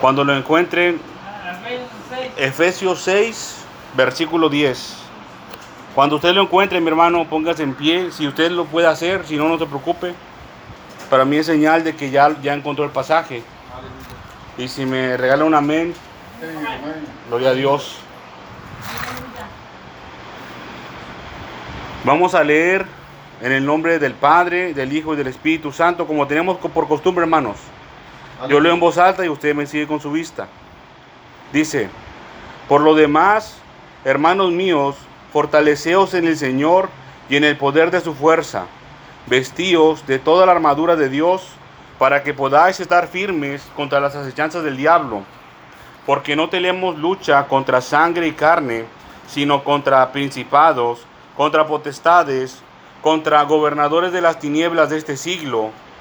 Cuando lo encuentren, Efesios 6, versículo 10. Cuando usted lo encuentre, mi hermano, póngase en pie. Si usted lo puede hacer, si no, no se preocupe. Para mí es señal de que ya, ya encontró el pasaje. Y si me regala un amén, gloria a Dios. Vamos a leer en el nombre del Padre, del Hijo y del Espíritu Santo, como tenemos por costumbre, hermanos. Yo leo en voz alta y usted me sigue con su vista. Dice, por lo demás, hermanos míos, fortaleceos en el Señor y en el poder de su fuerza. Vestíos de toda la armadura de Dios para que podáis estar firmes contra las acechanzas del diablo. Porque no tenemos lucha contra sangre y carne, sino contra principados, contra potestades, contra gobernadores de las tinieblas de este siglo,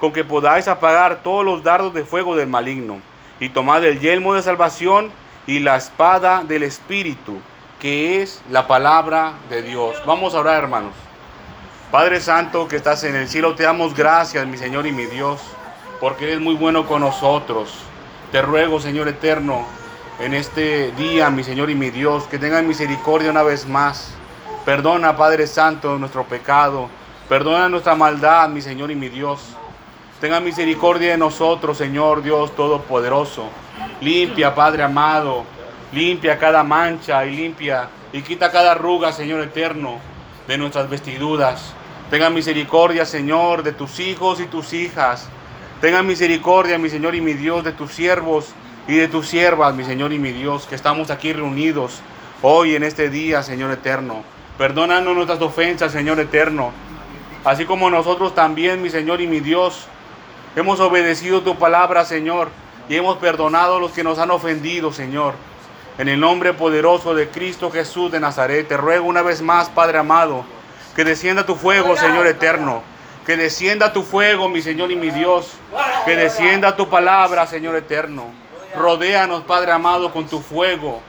con que podáis apagar todos los dardos de fuego del maligno, y tomad el yelmo de salvación y la espada del Espíritu que es la palabra de Dios. Vamos a orar, hermanos. Padre Santo que estás en el cielo, te damos gracias, mi Señor y mi Dios, porque eres muy bueno con nosotros. Te ruego, Señor eterno, en este día, mi Señor y mi Dios, que tengan misericordia una vez más. Perdona, Padre Santo, nuestro pecado. Perdona nuestra maldad, mi Señor y mi Dios. Tenga misericordia de nosotros, Señor Dios Todopoderoso. Limpia, Padre amado, Limpia cada mancha y limpia y quita cada arruga, Señor eterno, de nuestras vestiduras. Tenga misericordia, Señor, de tus hijos y tus hijas. Tenga misericordia, mi Señor y mi Dios, de tus siervos y de tus siervas, mi Señor y mi Dios, que estamos aquí reunidos hoy en este día, Señor eterno. Perdónanos nuestras ofensas, Señor eterno. Así como nosotros también, mi Señor y mi Dios, hemos obedecido tu palabra, Señor, y hemos perdonado a los que nos han ofendido, Señor. En el nombre poderoso de Cristo Jesús de Nazaret, te ruego una vez más, Padre amado, que descienda tu fuego, Señor eterno. Que descienda tu fuego, mi Señor y mi Dios. Que descienda tu palabra, Señor eterno. Rodéanos, Padre amado, con tu fuego.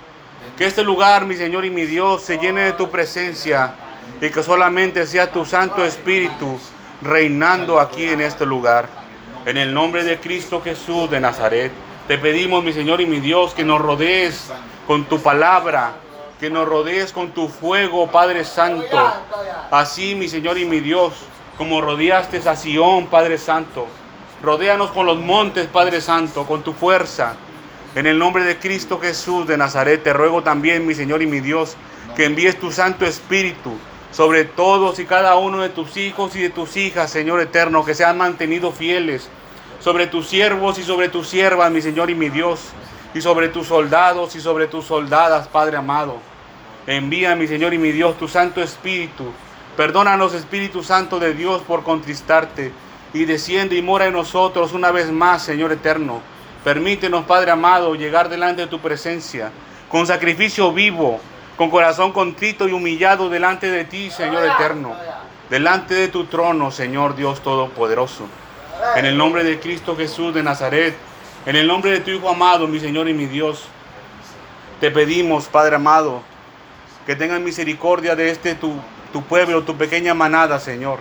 Que este lugar, mi Señor y mi Dios, se llene de tu presencia y que solamente sea tu Santo Espíritu reinando aquí en este lugar. En el nombre de Cristo Jesús de Nazaret, te pedimos, mi Señor y mi Dios, que nos rodees con tu palabra, que nos rodees con tu fuego, Padre Santo. Así, mi Señor y mi Dios, como rodeaste a Sión, Padre Santo. Rodéanos con los montes, Padre Santo, con tu fuerza. En el nombre de Cristo Jesús de Nazaret, te ruego también, mi Señor y mi Dios, que envíes tu Santo Espíritu sobre todos y cada uno de tus hijos y de tus hijas, Señor eterno, que se han mantenido fieles, sobre tus siervos y sobre tus siervas, mi Señor y mi Dios y sobre tus soldados y sobre tus soldadas, Padre amado. Envía, mi Señor y mi Dios, tu Santo Espíritu. Perdónanos, Espíritu Santo de Dios, por contristarte. Y desciende y mora en nosotros una vez más, Señor eterno. Permítenos, Padre amado, llegar delante de tu presencia con sacrificio vivo, con corazón contrito y humillado delante de ti, Señor eterno. Delante de tu trono, Señor Dios Todopoderoso. En el nombre de Cristo Jesús de Nazaret en el nombre de tu Hijo amado, mi Señor y mi Dios, te pedimos, Padre amado, que tengan misericordia de este tu, tu pueblo, tu pequeña manada, Señor.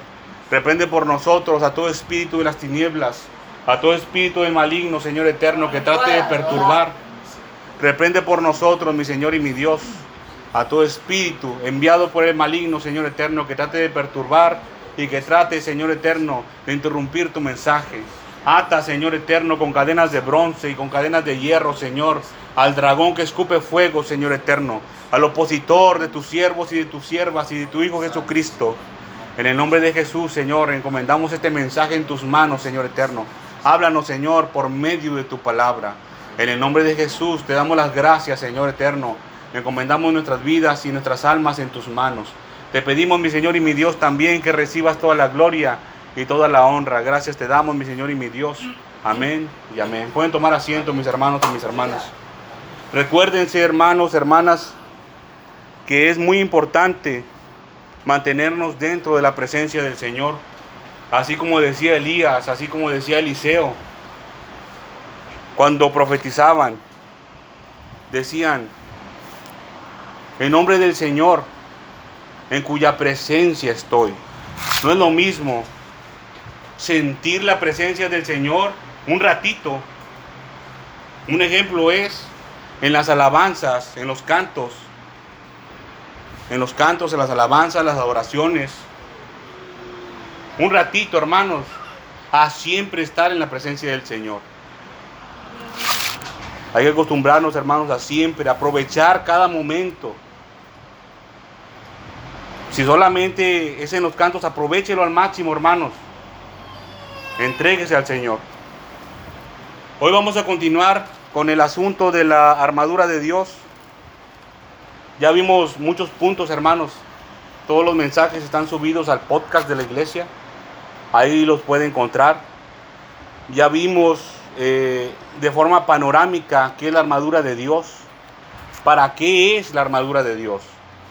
Reprende por nosotros a todo espíritu de las tinieblas, a todo espíritu del maligno, Señor eterno, que trate de perturbar. Reprende por nosotros, mi Señor y mi Dios, a todo espíritu enviado por el maligno, Señor eterno, que trate de perturbar y que trate, Señor eterno, de interrumpir tu mensaje. Ata, Señor eterno, con cadenas de bronce y con cadenas de hierro, Señor, al dragón que escupe fuego, Señor eterno, al opositor de tus siervos y de tus siervas y de tu Hijo Jesucristo. En el nombre de Jesús, Señor, encomendamos este mensaje en tus manos, Señor eterno. Háblanos, Señor, por medio de tu palabra. En el nombre de Jesús te damos las gracias, Señor eterno. Encomendamos nuestras vidas y nuestras almas en tus manos. Te pedimos, mi Señor y mi Dios, también que recibas toda la gloria y toda la honra. Gracias te damos, mi Señor y mi Dios. Amén y amén. Pueden tomar asiento, mis hermanos y mis hermanas. Recuérdense, hermanos, hermanas, que es muy importante mantenernos dentro de la presencia del Señor, así como decía Elías, así como decía Eliseo, cuando profetizaban, decían, en nombre del Señor, en cuya presencia estoy. No es lo mismo sentir la presencia del Señor un ratito. Un ejemplo es en las alabanzas, en los cantos, en los cantos, en las alabanzas, las adoraciones. Un ratito, hermanos, a siempre estar en la presencia del Señor. Hay que acostumbrarnos, hermanos, a siempre aprovechar cada momento. Si solamente es en los cantos, aprovechelo al máximo, hermanos. Entréguese al Señor. Hoy vamos a continuar con el asunto de la armadura de Dios. Ya vimos muchos puntos, hermanos. Todos los mensajes están subidos al podcast de la iglesia. Ahí los puede encontrar. Ya vimos eh, de forma panorámica qué es la armadura de Dios. ¿Para qué es la armadura de Dios?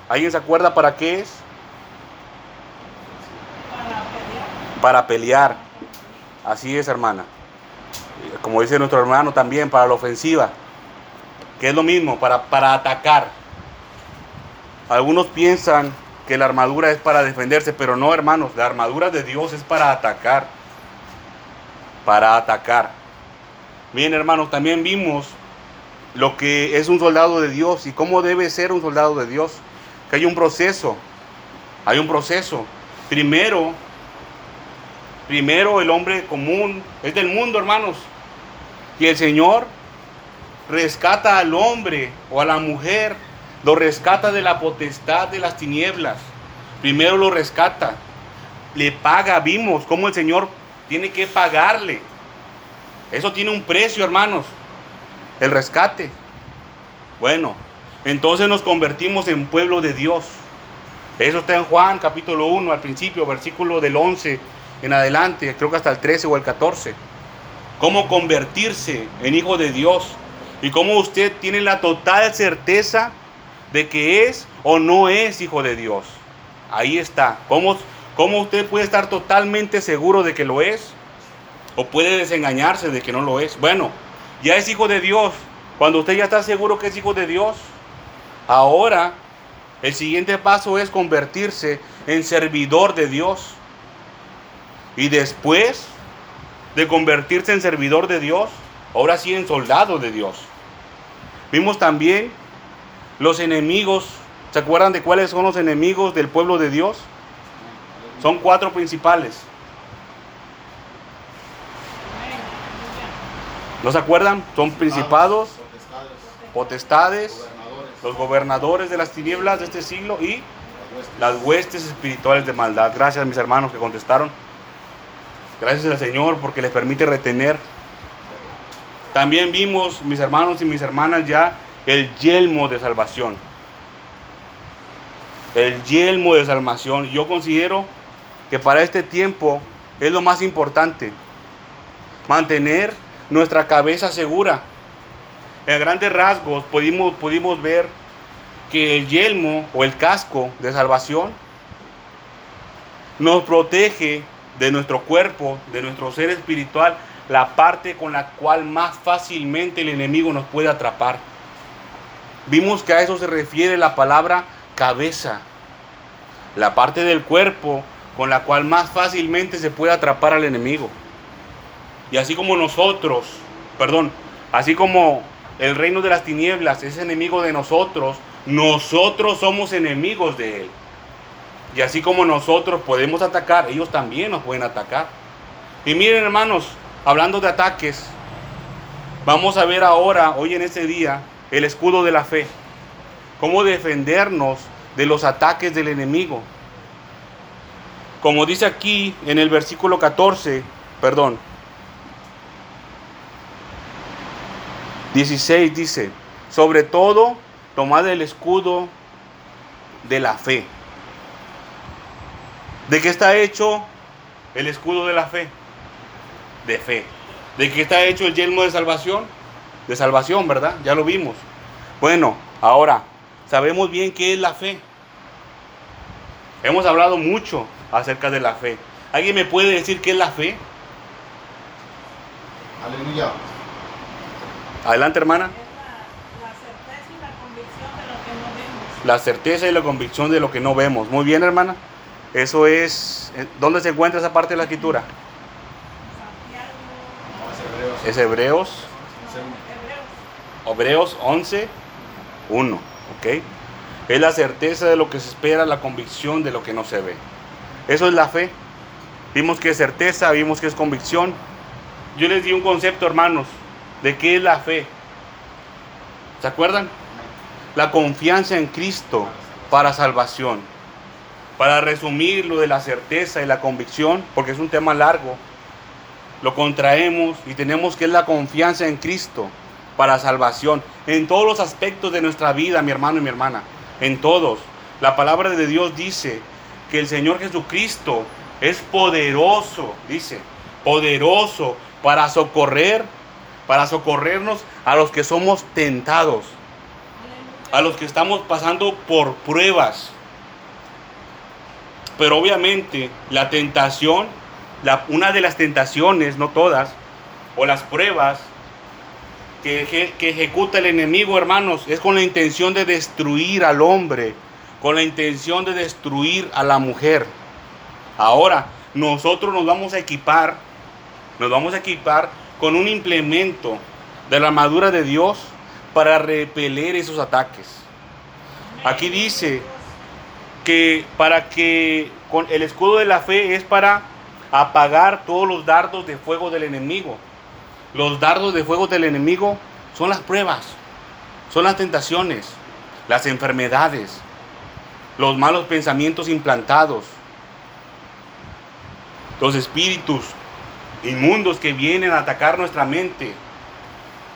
¿Alguien se acuerda para qué es? Para pelear. Así es, hermana. Como dice nuestro hermano también, para la ofensiva. Que es lo mismo, para, para atacar. Algunos piensan que la armadura es para defenderse, pero no, hermanos. La armadura de Dios es para atacar. Para atacar. Bien, hermanos, también vimos lo que es un soldado de Dios y cómo debe ser un soldado de Dios. Que hay un proceso. Hay un proceso. Primero, Primero el hombre común es del mundo, hermanos. Y el Señor rescata al hombre o a la mujer, lo rescata de la potestad de las tinieblas. Primero lo rescata, le paga. Vimos cómo el Señor tiene que pagarle. Eso tiene un precio, hermanos. El rescate. Bueno, entonces nos convertimos en pueblo de Dios. Eso está en Juan capítulo 1, al principio, versículo del 11 en adelante, creo que hasta el 13 o el 14. Cómo convertirse en hijo de Dios y cómo usted tiene la total certeza de que es o no es hijo de Dios. Ahí está. ¿Cómo, cómo usted puede estar totalmente seguro de que lo es? O puede desengañarse de que no lo es. Bueno, ya es hijo de Dios. Cuando usted ya está seguro que es hijo de Dios, ahora el siguiente paso es convertirse en servidor de Dios. Y después de convertirse en servidor de Dios, ahora sí en soldado de Dios. Vimos también los enemigos. ¿Se acuerdan de cuáles son los enemigos del pueblo de Dios? Son cuatro principales. ¿No se acuerdan? Son principados, potestades, los gobernadores de las tinieblas de este siglo y las huestes espirituales de maldad. Gracias mis hermanos que contestaron. Gracias al Señor porque les permite retener. También vimos, mis hermanos y mis hermanas, ya el yelmo de salvación. El yelmo de salvación. Yo considero que para este tiempo es lo más importante. Mantener nuestra cabeza segura. En grandes rasgos pudimos, pudimos ver que el yelmo o el casco de salvación nos protege de nuestro cuerpo, de nuestro ser espiritual, la parte con la cual más fácilmente el enemigo nos puede atrapar. Vimos que a eso se refiere la palabra cabeza, la parte del cuerpo con la cual más fácilmente se puede atrapar al enemigo. Y así como nosotros, perdón, así como el reino de las tinieblas es enemigo de nosotros, nosotros somos enemigos de él. Y así como nosotros podemos atacar, ellos también nos pueden atacar. Y miren hermanos, hablando de ataques, vamos a ver ahora, hoy en este día, el escudo de la fe. Cómo defendernos de los ataques del enemigo. Como dice aquí en el versículo 14, perdón, 16 dice, sobre todo tomad el escudo de la fe ¿De qué está hecho el escudo de la fe? De fe. ¿De qué está hecho el yelmo de salvación? De salvación, ¿verdad? Ya lo vimos. Bueno, ahora, sabemos bien qué es la fe. Hemos hablado mucho acerca de la fe. ¿Alguien me puede decir qué es la fe? Aleluya. Adelante, hermana. Es la, la certeza y la convicción de lo que no vemos. La certeza y la convicción de lo que no vemos. Muy bien, hermana. Eso es... ¿Dónde se encuentra esa parte de la escritura? No, es Hebreos. Es Hebreos, no, Hebreos. Hebreos 11, 1. ¿Ok? Es la certeza de lo que se espera, la convicción de lo que no se ve. Eso es la fe. Vimos que es certeza, vimos que es convicción. Yo les di un concepto, hermanos, de qué es la fe. ¿Se acuerdan? La confianza en Cristo para salvación. Para resumir lo de la certeza y la convicción, porque es un tema largo, lo contraemos y tenemos que es la confianza en Cristo para salvación. En todos los aspectos de nuestra vida, mi hermano y mi hermana. En todos. La palabra de Dios dice que el Señor Jesucristo es poderoso, dice, poderoso para socorrer, para socorrernos a los que somos tentados, a los que estamos pasando por pruebas. Pero obviamente la tentación, la, una de las tentaciones, no todas, o las pruebas que, que ejecuta el enemigo, hermanos, es con la intención de destruir al hombre, con la intención de destruir a la mujer. Ahora, nosotros nos vamos a equipar, nos vamos a equipar con un implemento de la armadura de Dios para repeler esos ataques. Aquí dice que para que con el escudo de la fe es para apagar todos los dardos de fuego del enemigo. Los dardos de fuego del enemigo son las pruebas, son las tentaciones, las enfermedades, los malos pensamientos implantados, los espíritus inmundos que vienen a atacar nuestra mente,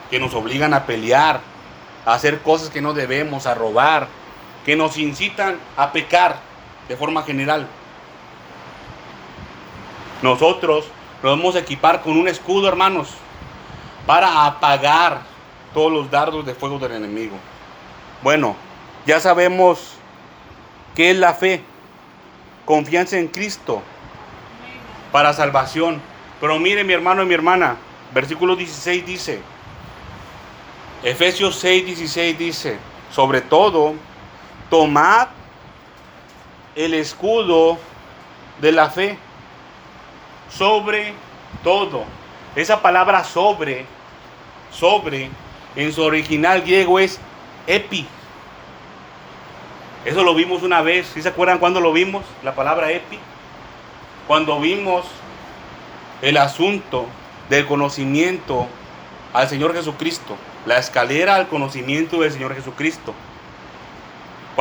que nos obligan a pelear, a hacer cosas que no debemos, a robar, que nos incitan a pecar de forma general. Nosotros nos vamos a equipar con un escudo, hermanos, para apagar todos los dardos de fuego del enemigo. Bueno, ya sabemos qué es la fe, confianza en Cristo para salvación. Pero mire mi hermano y mi hermana, versículo 16 dice, Efesios 6, 16 dice, sobre todo, tomad el escudo de la fe, sobre todo. Esa palabra sobre, sobre, en su original griego es epi. Eso lo vimos una vez. ¿Sí se acuerdan cuando lo vimos? La palabra epi. Cuando vimos el asunto del conocimiento al Señor Jesucristo. La escalera al conocimiento del Señor Jesucristo.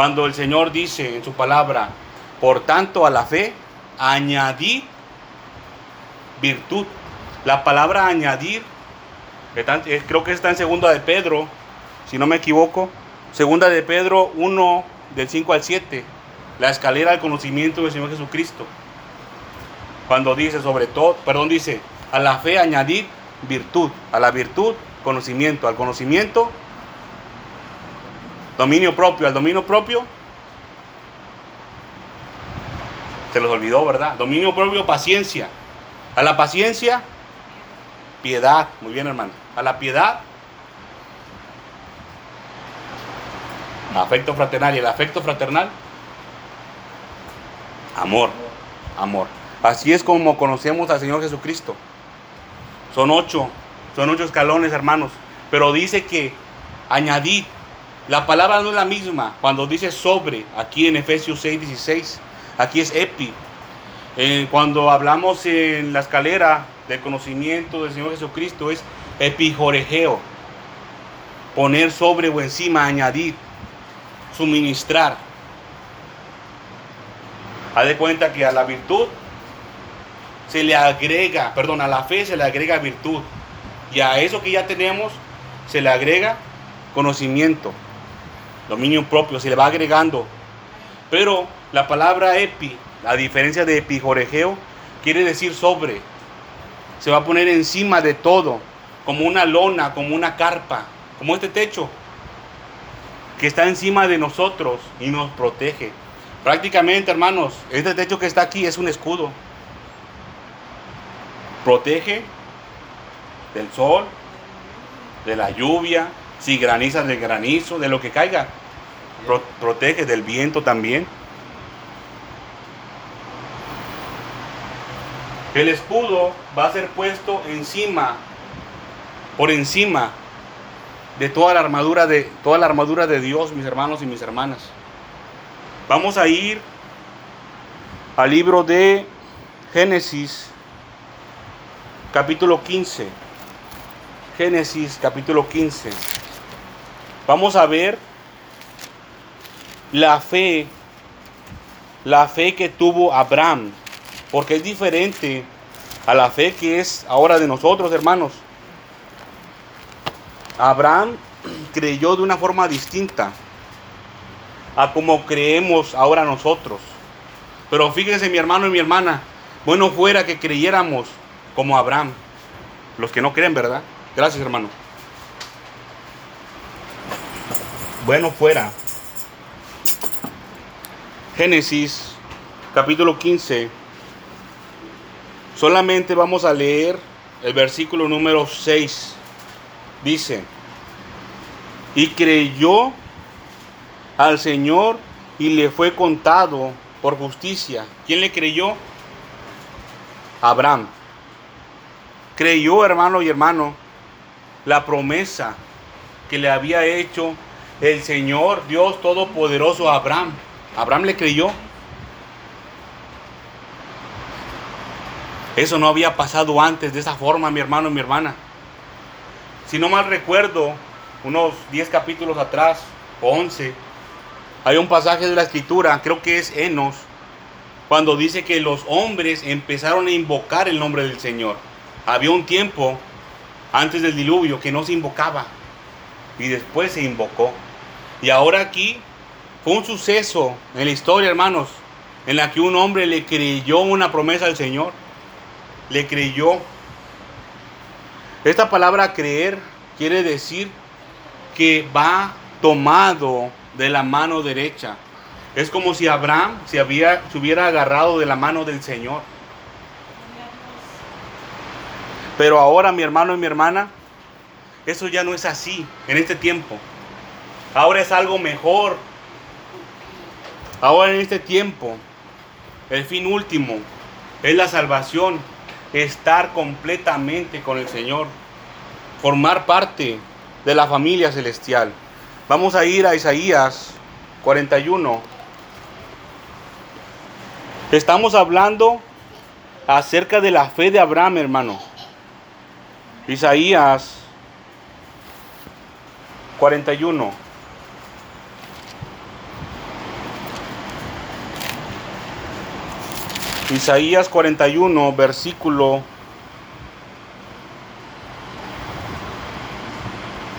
Cuando el Señor dice en su palabra, por tanto a la fe, añadid virtud. La palabra añadir, creo que está en segunda de Pedro, si no me equivoco. Segunda de Pedro 1, del 5 al 7. La escalera al conocimiento del Señor Jesucristo. Cuando dice sobre todo, perdón, dice, a la fe añadir virtud. A la virtud, conocimiento. Al conocimiento, dominio propio. Al dominio propio, se los olvidó, ¿verdad? Dominio propio, paciencia. A la paciencia, piedad. Muy bien, hermano. A la piedad, afecto fraternal. Y el afecto fraternal, amor. Amor. Así es como conocemos al Señor Jesucristo. Son ocho, son ocho escalones, hermanos. Pero dice que añadid. La palabra no es la misma cuando dice sobre, aquí en Efesios 6, 16. Aquí es epi. Eh, cuando hablamos en la escalera del conocimiento del Señor Jesucristo es epijoregeo. Poner sobre o encima, añadir, suministrar. Haz de cuenta que a la virtud se le agrega, perdón, a la fe se le agrega virtud. Y a eso que ya tenemos se le agrega conocimiento, dominio propio, se le va agregando. Pero la palabra epi, a diferencia de epijoregeo, quiere decir sobre. Se va a poner encima de todo, como una lona, como una carpa, como este techo. que está encima de nosotros y nos protege. Prácticamente, hermanos, este techo que está aquí es un escudo. Protege del sol, de la lluvia, si graniza del granizo, de lo que caiga. Pro- protege del viento también. El escudo va a ser puesto encima, por encima de toda la armadura de toda la armadura de Dios, mis hermanos y mis hermanas. Vamos a ir al libro de Génesis capítulo 15. Génesis capítulo 15. Vamos a ver la fe la fe que tuvo Abraham, porque es diferente a la fe que es ahora de nosotros, hermanos. Abraham creyó de una forma distinta a como creemos ahora nosotros. Pero fíjense mi hermano y mi hermana, bueno fuera que creyéramos como Abraham. Los que no creen, ¿verdad? Gracias hermano. Bueno fuera. Génesis capítulo 15. Solamente vamos a leer el versículo número 6. Dice, y creyó al Señor y le fue contado por justicia. ¿Quién le creyó? Abraham. Creyó, hermano y hermano, la promesa que le había hecho el Señor Dios Todopoderoso a Abraham. Abraham le creyó. Eso no había pasado antes de esa forma, mi hermano y mi hermana. Si no mal recuerdo, unos 10 capítulos atrás, o 11, hay un pasaje de la escritura, creo que es Enos, cuando dice que los hombres empezaron a invocar el nombre del Señor. Había un tiempo antes del diluvio que no se invocaba y después se invocó. Y ahora aquí fue un suceso en la historia, hermanos, en la que un hombre le creyó una promesa al Señor. Le creyó. Esta palabra creer quiere decir que va tomado de la mano derecha. Es como si Abraham se, había, se hubiera agarrado de la mano del Señor. Pero ahora, mi hermano y mi hermana, eso ya no es así en este tiempo. Ahora es algo mejor. Ahora en este tiempo, el fin último es la salvación, estar completamente con el Señor, formar parte de la familia celestial. Vamos a ir a Isaías 41. Estamos hablando acerca de la fe de Abraham, hermano. Isaías 41. Isaías 41, versículo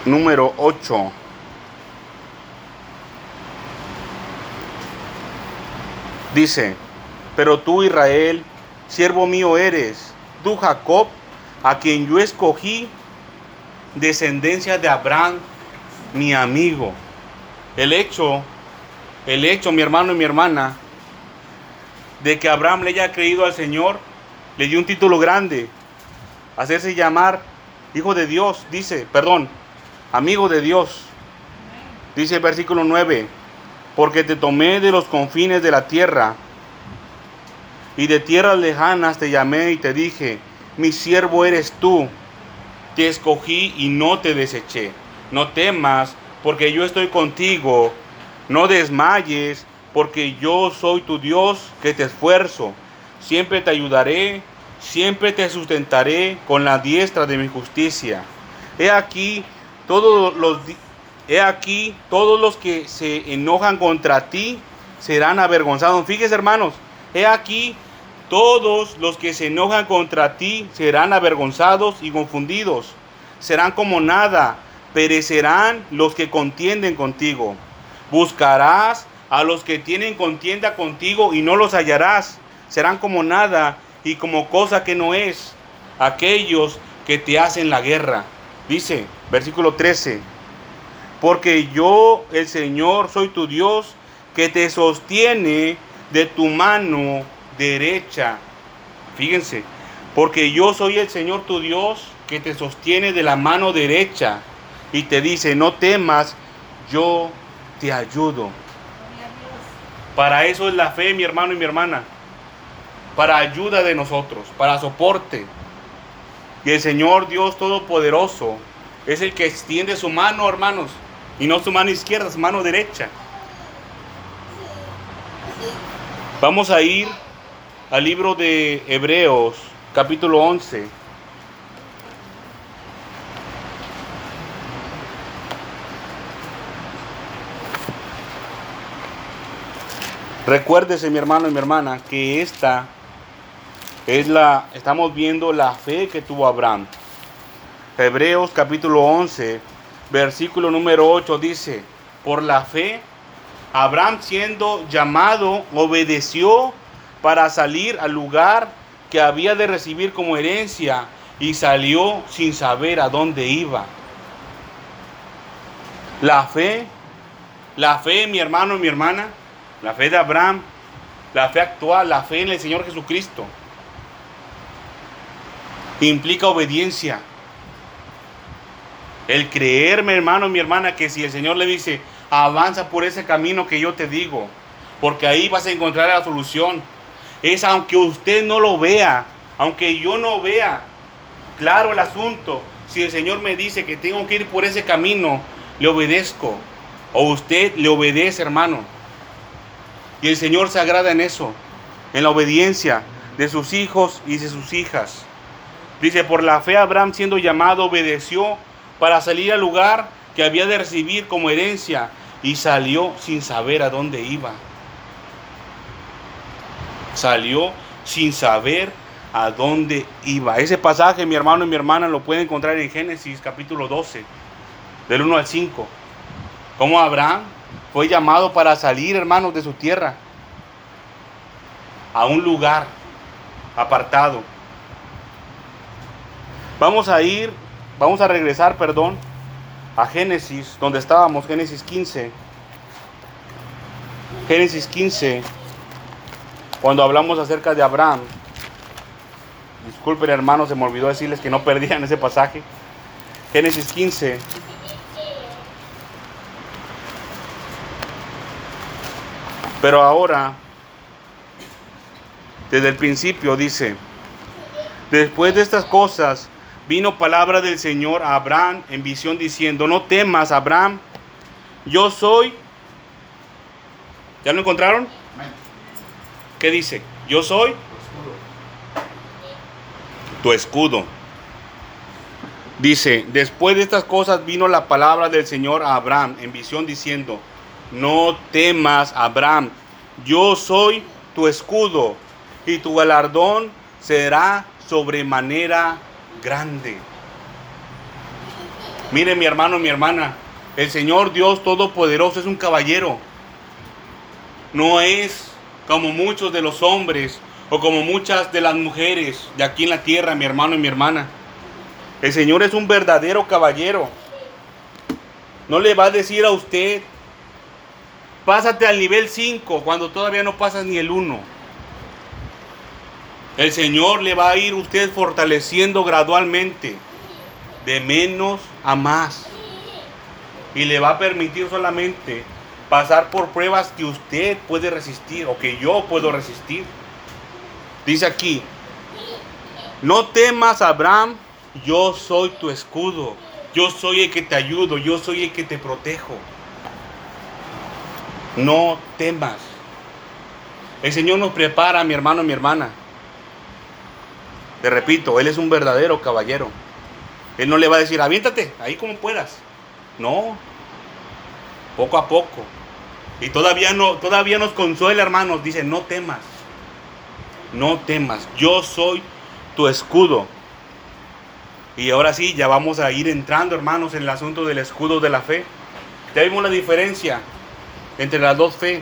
número 8. Dice, pero tú Israel, siervo mío eres, tú Jacob, a quien yo escogí, descendencia de Abraham, mi amigo. El hecho, el hecho, mi hermano y mi hermana, de que Abraham le haya creído al Señor, le dio un título grande, hacerse llamar hijo de Dios, dice, perdón, amigo de Dios. Dice el versículo 9, porque te tomé de los confines de la tierra y de tierras lejanas te llamé y te dije, mi siervo eres tú, te escogí y no te deseché. No temas, porque yo estoy contigo, no desmayes, porque yo soy tu Dios que te esfuerzo. Siempre te ayudaré, siempre te sustentaré con la diestra de mi justicia. He aquí todos los he aquí todos los que se enojan contra ti serán avergonzados. Fíjese, hermanos, he aquí todos los que se enojan contra ti serán avergonzados y confundidos. Serán como nada, perecerán los que contienden contigo. Buscarás a los que tienen contienda contigo y no los hallarás. Serán como nada y como cosa que no es. Aquellos que te hacen la guerra. Dice, versículo 13. Porque yo, el Señor, soy tu Dios, que te sostiene de tu mano derecha. Fíjense, porque yo soy el Señor tu Dios, que te sostiene de la mano derecha y te dice, no temas, yo te ayudo. Para eso es la fe, mi hermano y mi hermana. Para ayuda de nosotros, para soporte. Y el Señor Dios Todopoderoso es el que extiende su mano, hermanos. Y no su mano izquierda, su mano derecha. Vamos a ir al libro de Hebreos, capítulo 11. Recuérdese, mi hermano y mi hermana, que esta es la, estamos viendo la fe que tuvo Abraham. Hebreos capítulo 11, versículo número 8 dice, por la fe, Abraham siendo llamado, obedeció para salir al lugar que había de recibir como herencia y salió sin saber a dónde iba. La fe, la fe, mi hermano y mi hermana, la fe de Abraham, la fe actual, la fe en el Señor Jesucristo, implica obediencia. El creerme, hermano, mi hermana, que si el Señor le dice, avanza por ese camino que yo te digo, porque ahí vas a encontrar la solución. Es aunque usted no lo vea, aunque yo no vea claro el asunto, si el Señor me dice que tengo que ir por ese camino, le obedezco. O usted le obedece, hermano. Y el Señor se agrada en eso, en la obediencia de sus hijos y de sus hijas. Dice, por la fe Abraham siendo llamado obedeció para salir al lugar que había de recibir como herencia y salió sin saber a dónde iba. Salió sin saber a dónde iba. Ese pasaje, mi hermano y mi hermana, lo pueden encontrar en Génesis capítulo 12, del 1 al 5. Como Abraham fue llamado para salir, hermanos, de su tierra a un lugar apartado. Vamos a ir, vamos a regresar, perdón, a Génesis, donde estábamos, Génesis 15. Génesis 15, cuando hablamos acerca de Abraham. Disculpen, hermanos, se me olvidó decirles que no perdían ese pasaje. Génesis 15. Pero ahora, desde el principio dice, después de estas cosas, vino palabra del Señor a Abraham en visión diciendo, no temas, Abraham, yo soy... ¿Ya lo encontraron? ¿Qué dice? Yo soy tu escudo. Dice, después de estas cosas vino la palabra del Señor a Abraham en visión diciendo, no temas, Abraham, yo soy tu escudo y tu galardón será sobremanera grande. Mire mi hermano, mi hermana, el Señor Dios Todopoderoso es un caballero. No es como muchos de los hombres o como muchas de las mujeres de aquí en la tierra, mi hermano y mi hermana. El Señor es un verdadero caballero. No le va a decir a usted, pásate al nivel 5 cuando todavía no pasas ni el 1. El Señor le va a ir usted fortaleciendo gradualmente, de menos a más. Y le va a permitir solamente pasar por pruebas que usted puede resistir o que yo puedo resistir. Dice aquí, no temas Abraham, yo soy tu escudo, yo soy el que te ayudo, yo soy el que te protejo. No temas. El Señor nos prepara, mi hermano, mi hermana. Te repito, Él es un verdadero caballero. Él no le va a decir, aviéntate, ahí como puedas. No, poco a poco. Y todavía, no, todavía nos consuela, hermanos. Dice, no temas. No temas. Yo soy tu escudo. Y ahora sí, ya vamos a ir entrando, hermanos, en el asunto del escudo de la fe. Ya vimos la diferencia entre las dos fe.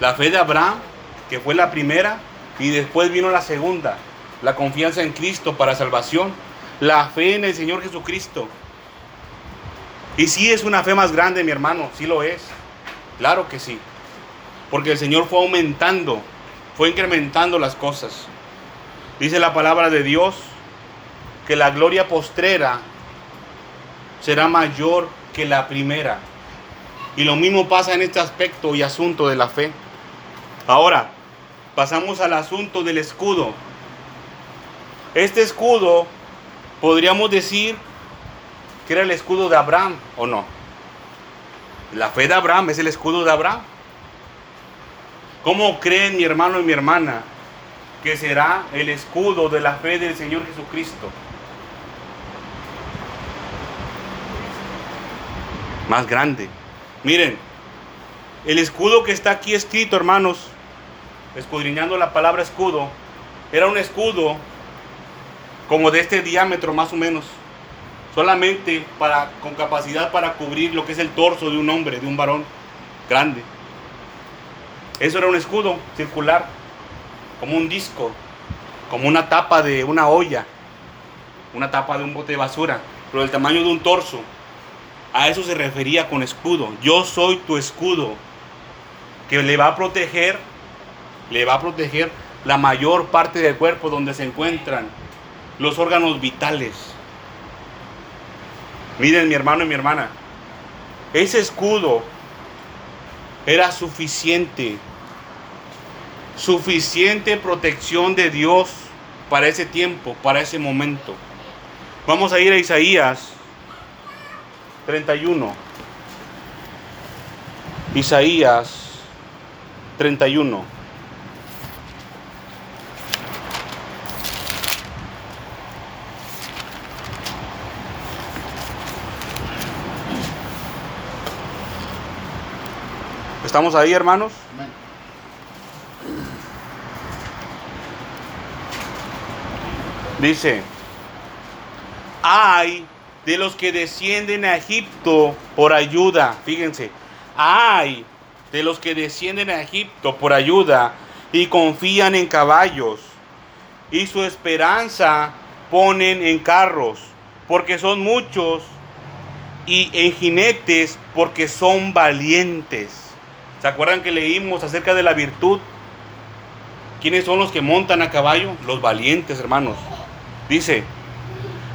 La fe de Abraham, que fue la primera, y después vino la segunda, la confianza en Cristo para salvación, la fe en el Señor Jesucristo. Y sí es una fe más grande, mi hermano, sí lo es. Claro que sí. Porque el Señor fue aumentando, fue incrementando las cosas. Dice la palabra de Dios que la gloria postrera será mayor que la primera. Y lo mismo pasa en este aspecto y asunto de la fe. Ahora, pasamos al asunto del escudo. Este escudo, podríamos decir que era el escudo de Abraham, ¿o no? La fe de Abraham es el escudo de Abraham. ¿Cómo creen mi hermano y mi hermana que será el escudo de la fe del Señor Jesucristo? Más grande. Miren, el escudo que está aquí escrito, hermanos, escudriñando la palabra escudo, era un escudo como de este diámetro más o menos, solamente para, con capacidad para cubrir lo que es el torso de un hombre, de un varón grande. Eso era un escudo circular, como un disco, como una tapa de una olla, una tapa de un bote de basura, pero del tamaño de un torso. A eso se refería con escudo. Yo soy tu escudo, que le va a proteger, le va a proteger la mayor parte del cuerpo donde se encuentran los órganos vitales. Miren mi hermano y mi hermana, ese escudo era suficiente, suficiente protección de Dios para ese tiempo, para ese momento. Vamos a ir a Isaías 31. Isaías 31. ¿Estamos ahí, hermanos? Dice, ay de los que descienden a Egipto por ayuda. Fíjense, ay de los que descienden a Egipto por ayuda y confían en caballos y su esperanza ponen en carros, porque son muchos, y en jinetes, porque son valientes. ¿Se acuerdan que leímos acerca de la virtud? ¿Quiénes son los que montan a caballo? Los valientes, hermanos. Dice,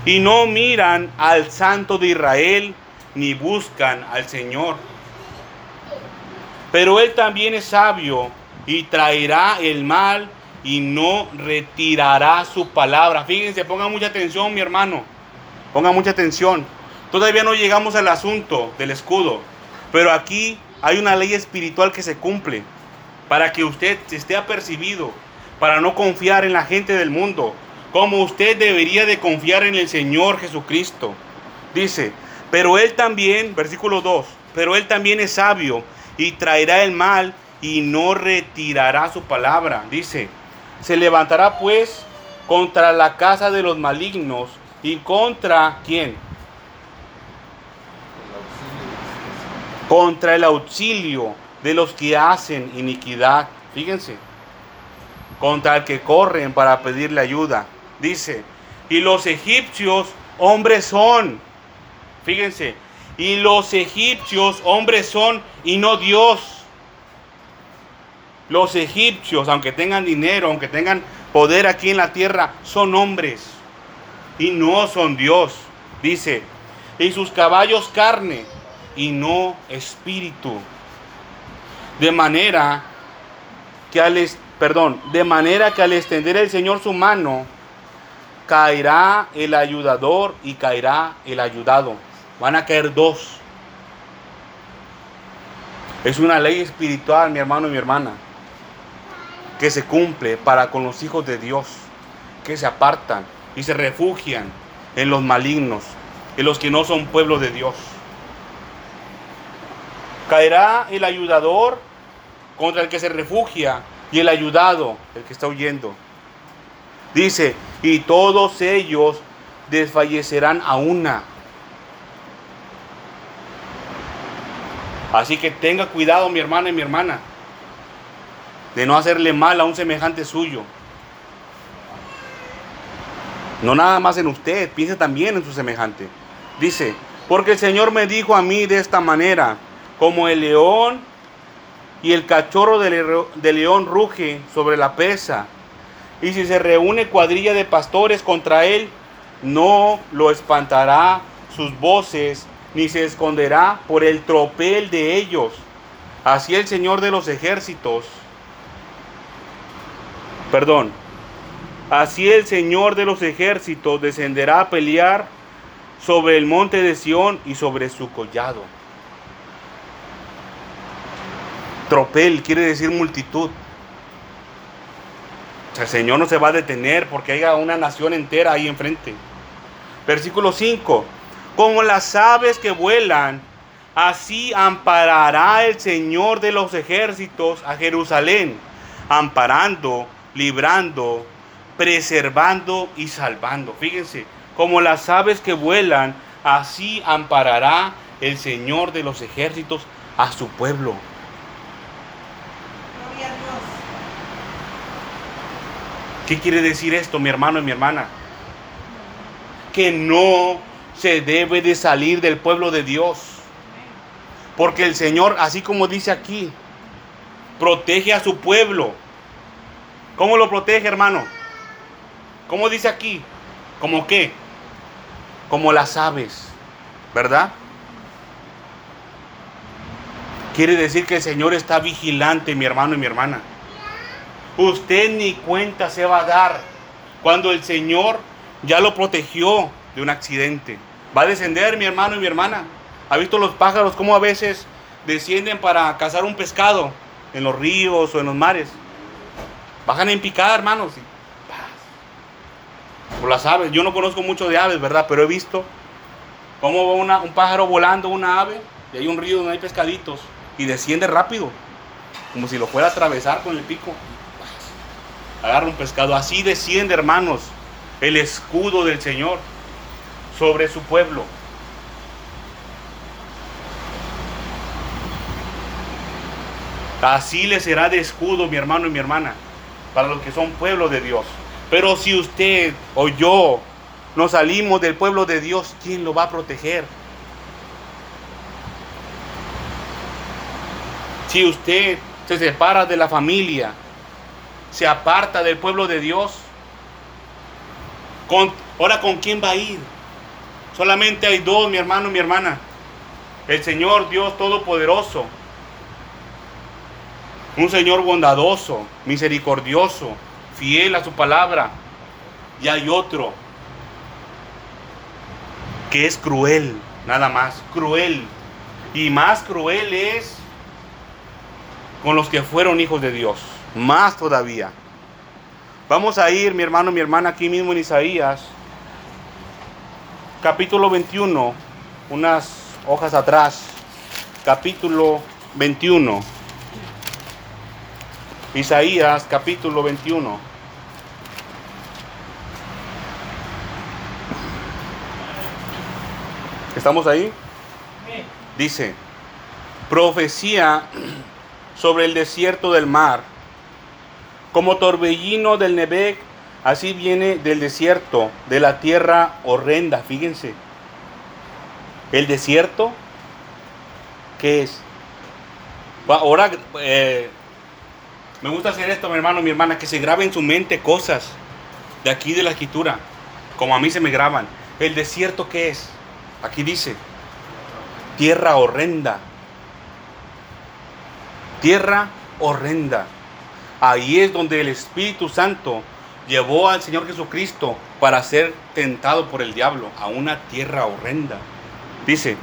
y no miran al Santo de Israel ni buscan al Señor. Pero Él también es sabio y traerá el mal y no retirará su palabra. Fíjense, pongan mucha atención, mi hermano. Pongan mucha atención. Todavía no llegamos al asunto del escudo, pero aquí hay una ley espiritual que se cumple para que usted esté apercibido, para no confiar en la gente del mundo, como usted debería de confiar en el Señor Jesucristo. Dice, pero Él también, versículo 2, pero Él también es sabio y traerá el mal y no retirará su palabra. Dice, se levantará pues contra la casa de los malignos y contra quién? Contra el auxilio de los que hacen iniquidad. Fíjense, contra el que corren para pedirle ayuda. Dice, y los egipcios hombres son. Fíjense, y los egipcios hombres son y no Dios. Los egipcios, aunque tengan dinero, aunque tengan poder aquí en la tierra, son hombres y no son Dios. Dice, y sus caballos carne y no espíritu. De manera que al, perdón, de manera que al extender el Señor su mano, caerá el ayudador y caerá el ayudado. Van a caer dos. Es una ley espiritual, mi hermano y mi hermana, que se cumple para con los hijos de Dios, que se apartan y se refugian en los malignos, en los que no son pueblo de Dios. Caerá el ayudador contra el que se refugia y el ayudado, el que está huyendo. Dice, y todos ellos desfallecerán a una. Así que tenga cuidado mi hermana y mi hermana de no hacerle mal a un semejante suyo. No nada más en usted, piense también en su semejante. Dice, Porque el Señor me dijo a mí de esta manera, como el león y el cachorro de león ruge sobre la pesa, y si se reúne cuadrilla de pastores contra él, no lo espantará sus voces, ni se esconderá por el tropel de ellos. Así el Señor de los ejércitos, perdón, así el Señor de los ejércitos descenderá a pelear sobre el monte de Sión y sobre su collado. Tropel quiere decir multitud. El Señor no se va a detener porque haya una nación entera ahí enfrente. Versículo 5. Como las aves que vuelan, así amparará el Señor de los ejércitos a Jerusalén, amparando, librando, preservando y salvando. Fíjense, como las aves que vuelan, así amparará el Señor de los ejércitos a su pueblo. Gloria a Dios. ¿Qué quiere decir esto, mi hermano y mi hermana? Que no se debe de salir del pueblo de Dios. Porque el Señor, así como dice aquí, protege a su pueblo. ¿Cómo lo protege, hermano? ¿Cómo dice aquí? ¿Cómo qué? Como las aves, ¿verdad? Quiere decir que el Señor está vigilante, mi hermano y mi hermana. Usted ni cuenta se va a dar cuando el Señor ya lo protegió de un accidente. Va a descender, mi hermano y mi hermana. ¿Ha visto los pájaros cómo a veces descienden para cazar un pescado en los ríos o en los mares? Bajan en picada, hermanos. Por las aves. Yo no conozco mucho de aves, ¿verdad? Pero he visto cómo va un pájaro volando, una ave, y hay un río donde hay pescaditos, y desciende rápido, como si lo fuera a atravesar con el pico. Agarra un pescado. Así desciende, hermanos, el escudo del Señor sobre su pueblo. Así le será de escudo, mi hermano y mi hermana, para los que son pueblo de Dios. Pero si usted o yo nos salimos del pueblo de Dios, ¿quién lo va a proteger? Si usted se separa de la familia, se aparta del pueblo de Dios, con, ahora con quién va a ir? Solamente hay dos, mi hermano y mi hermana. El Señor Dios Todopoderoso. Un Señor bondadoso, misericordioso, fiel a su palabra. Y hay otro que es cruel, nada más, cruel. Y más cruel es con los que fueron hijos de Dios. Más todavía. Vamos a ir, mi hermano, mi hermana, aquí mismo en Isaías, capítulo 21, unas hojas atrás, capítulo 21. Isaías, capítulo 21. ¿Estamos ahí? Dice, profecía sobre el desierto del mar, como torbellino del Nebec, así viene del desierto, de la tierra horrenda, fíjense. El desierto, ¿qué es? Ahora, eh, me gusta hacer esto, mi hermano, mi hermana, que se grabe en su mente cosas de aquí de la escritura, como a mí se me graban. El desierto, ¿qué es? Aquí dice, tierra horrenda. Tierra horrenda. Ahí es donde el Espíritu Santo llevó al Señor Jesucristo para ser tentado por el diablo a una tierra horrenda. Dice,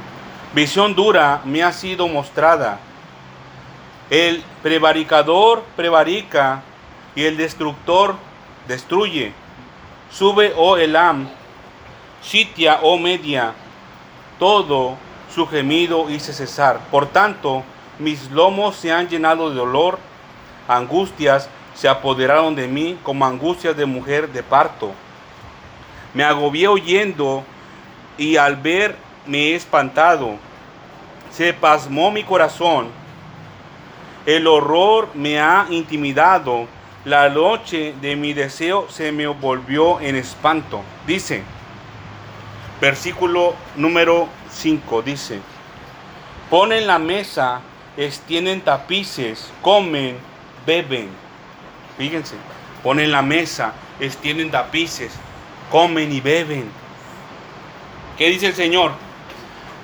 visión dura me ha sido mostrada. El prevaricador prevarica y el destructor destruye. Sube, oh Elam, sitia, oh Media, todo su gemido hice cesar. Por tanto, mis lomos se han llenado de dolor, angustias se apoderaron de mí como angustias de mujer de parto. Me agobié oyendo y al ver me he espantado. Se pasmó mi corazón. El horror me ha intimidado. La noche de mi deseo se me volvió en espanto. Dice, versículo número 5 dice, ponen la mesa, extienden tapices, comen, beben. Fíjense, ponen la mesa, extienden tapices, comen y beben. ¿Qué dice el Señor?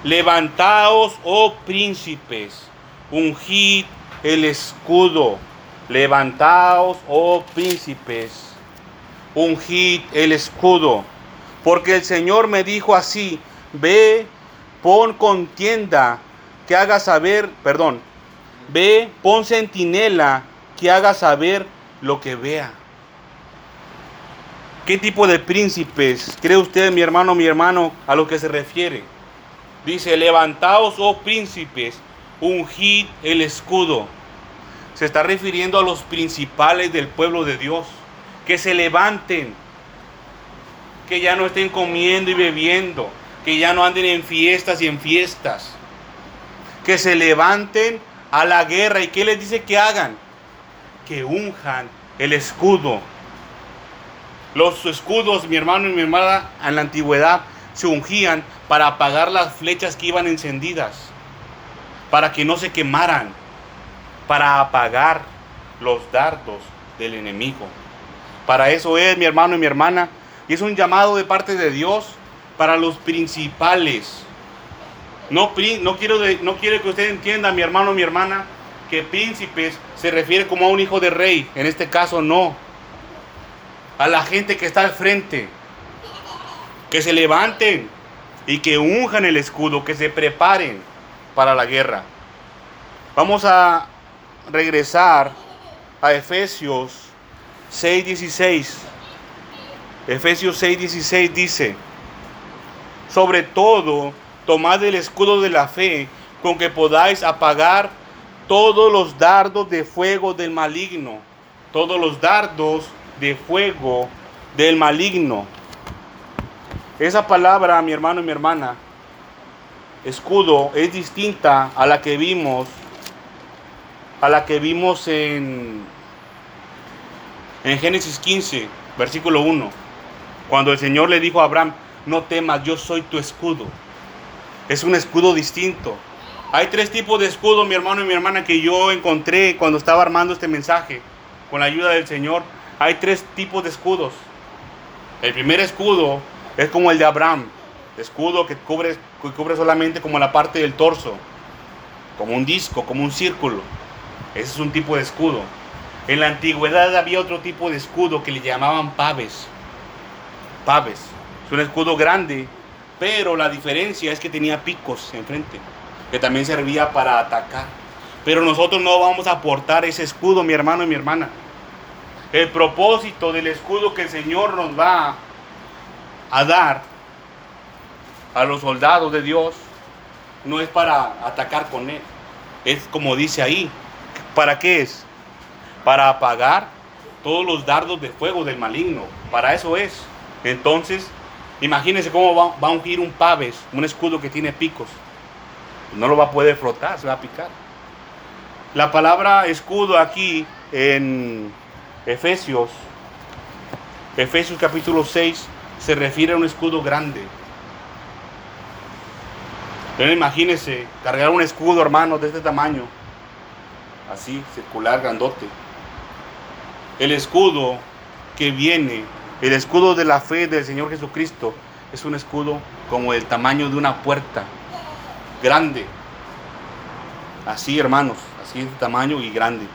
Levantaos, oh príncipes, ungid el escudo. Levantaos, oh príncipes, ungid el escudo. Porque el Señor me dijo así, ve, pon contienda, que haga saber, perdón, ve, pon centinela, que haga saber lo que vea. ¿Qué tipo de príncipes cree usted, mi hermano, mi hermano, a lo que se refiere? Dice, levantaos, oh príncipes, ungid el escudo. Se está refiriendo a los principales del pueblo de Dios. Que se levanten. Que ya no estén comiendo y bebiendo. Que ya no anden en fiestas y en fiestas. Que se levanten a la guerra. ¿Y qué les dice que hagan? Que unjan el escudo los escudos, mi hermano y mi hermana, en la antigüedad se ungían para apagar las flechas que iban encendidas, para que no se quemaran, para apagar los dardos del enemigo. Para eso es, mi hermano y mi hermana, y es un llamado de parte de Dios para los principales. No, no, quiero que usted entienda, mi hermano y mi hermana, que príncipes se refiere como a un hijo de rey. En este caso no a la gente que está al frente, que se levanten y que unjan el escudo, que se preparen para la guerra. Vamos a regresar a Efesios 6:16. Efesios 6:16 dice, sobre todo, tomad el escudo de la fe con que podáis apagar todos los dardos de fuego del maligno, todos los dardos de fuego del maligno. Esa palabra, mi hermano y mi hermana, escudo, es distinta a la que vimos, a la que vimos en, en Génesis 15, versículo 1, cuando el Señor le dijo a Abraham, no temas, yo soy tu escudo. Es un escudo distinto. Hay tres tipos de escudo, mi hermano y mi hermana, que yo encontré cuando estaba armando este mensaje, con la ayuda del Señor hay tres tipos de escudos. El primer escudo es como el de Abraham, escudo que cubre, que cubre solamente como la parte del torso, como un disco, como un círculo. Ese es un tipo de escudo. En la antigüedad había otro tipo de escudo que le llamaban paves. Paves. Es un escudo grande, pero la diferencia es que tenía picos enfrente, que también servía para atacar. Pero nosotros no vamos a aportar ese escudo, mi hermano y mi hermana. El propósito del escudo que el Señor nos va a dar a los soldados de Dios no es para atacar con él. Es como dice ahí. ¿Para qué es? Para apagar todos los dardos de fuego del maligno. Para eso es. Entonces, imagínense cómo va, va a ungir un paves, un escudo que tiene picos. No lo va a poder frotar, se va a picar. La palabra escudo aquí en Efesios, Efesios capítulo 6 se refiere a un escudo grande. Pero imagínese cargar un escudo, hermano, de este tamaño, así, circular, grandote. El escudo que viene, el escudo de la fe del Señor Jesucristo, es un escudo como el tamaño de una puerta, grande. Así, hermanos, así de tamaño y grande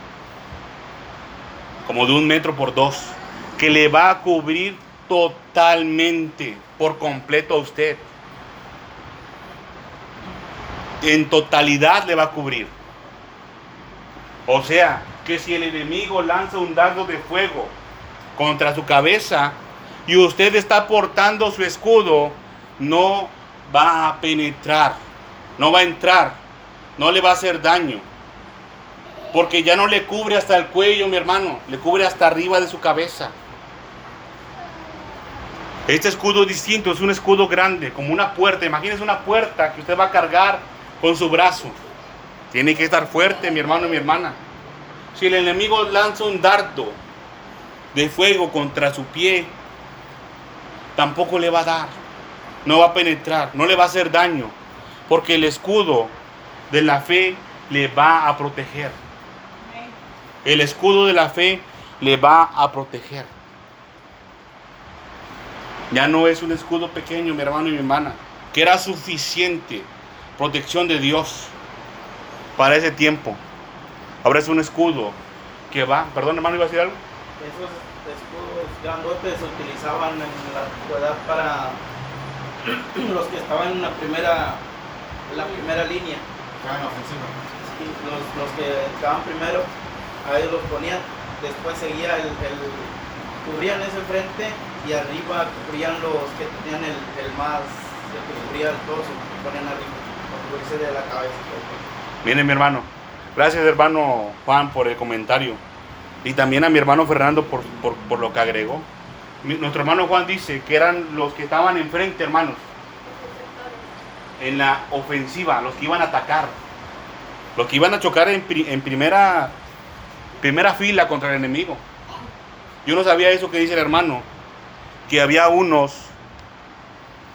como de un metro por dos, que le va a cubrir totalmente, por completo a usted. En totalidad le va a cubrir. O sea, que si el enemigo lanza un dardo de fuego contra su cabeza y usted está portando su escudo, no va a penetrar, no va a entrar, no le va a hacer daño. Porque ya no le cubre hasta el cuello, mi hermano, le cubre hasta arriba de su cabeza. Este escudo es distinto, es un escudo grande, como una puerta. Imagínese una puerta que usted va a cargar con su brazo. Tiene que estar fuerte, mi hermano y mi hermana. Si el enemigo lanza un dardo de fuego contra su pie, tampoco le va a dar. No va a penetrar, no le va a hacer daño. Porque el escudo de la fe le va a proteger. El escudo de la fe le va a proteger. Ya no es un escudo pequeño, mi hermano y mi hermana, que era suficiente protección de Dios para ese tiempo. Ahora es un escudo que va, perdón hermano, iba a decir algo. Esos escudos grandotes se utilizaban en la antigüedad para los que estaban en la primera, la primera línea. Sí, los, los que estaban primero, a ellos los ponían, después seguía el, el- cubrían ese frente y arriba cubrían los que tenían el, el más, el que cubría el torso, que ponían arriba, para cubrirse de la cabeza. Viene mi hermano. Gracias hermano Juan por el comentario. Y también a mi hermano Fernando por, por- por lo que agregó. Mi- nuestro hermano Juan dice que eran los que estaban enfrente, hermanos. En la ofensiva, los que iban a atacar. Los que iban a chocar en, pri- en primera, primera fila contra el enemigo. Yo no sabía eso que dice el hermano. Que había unos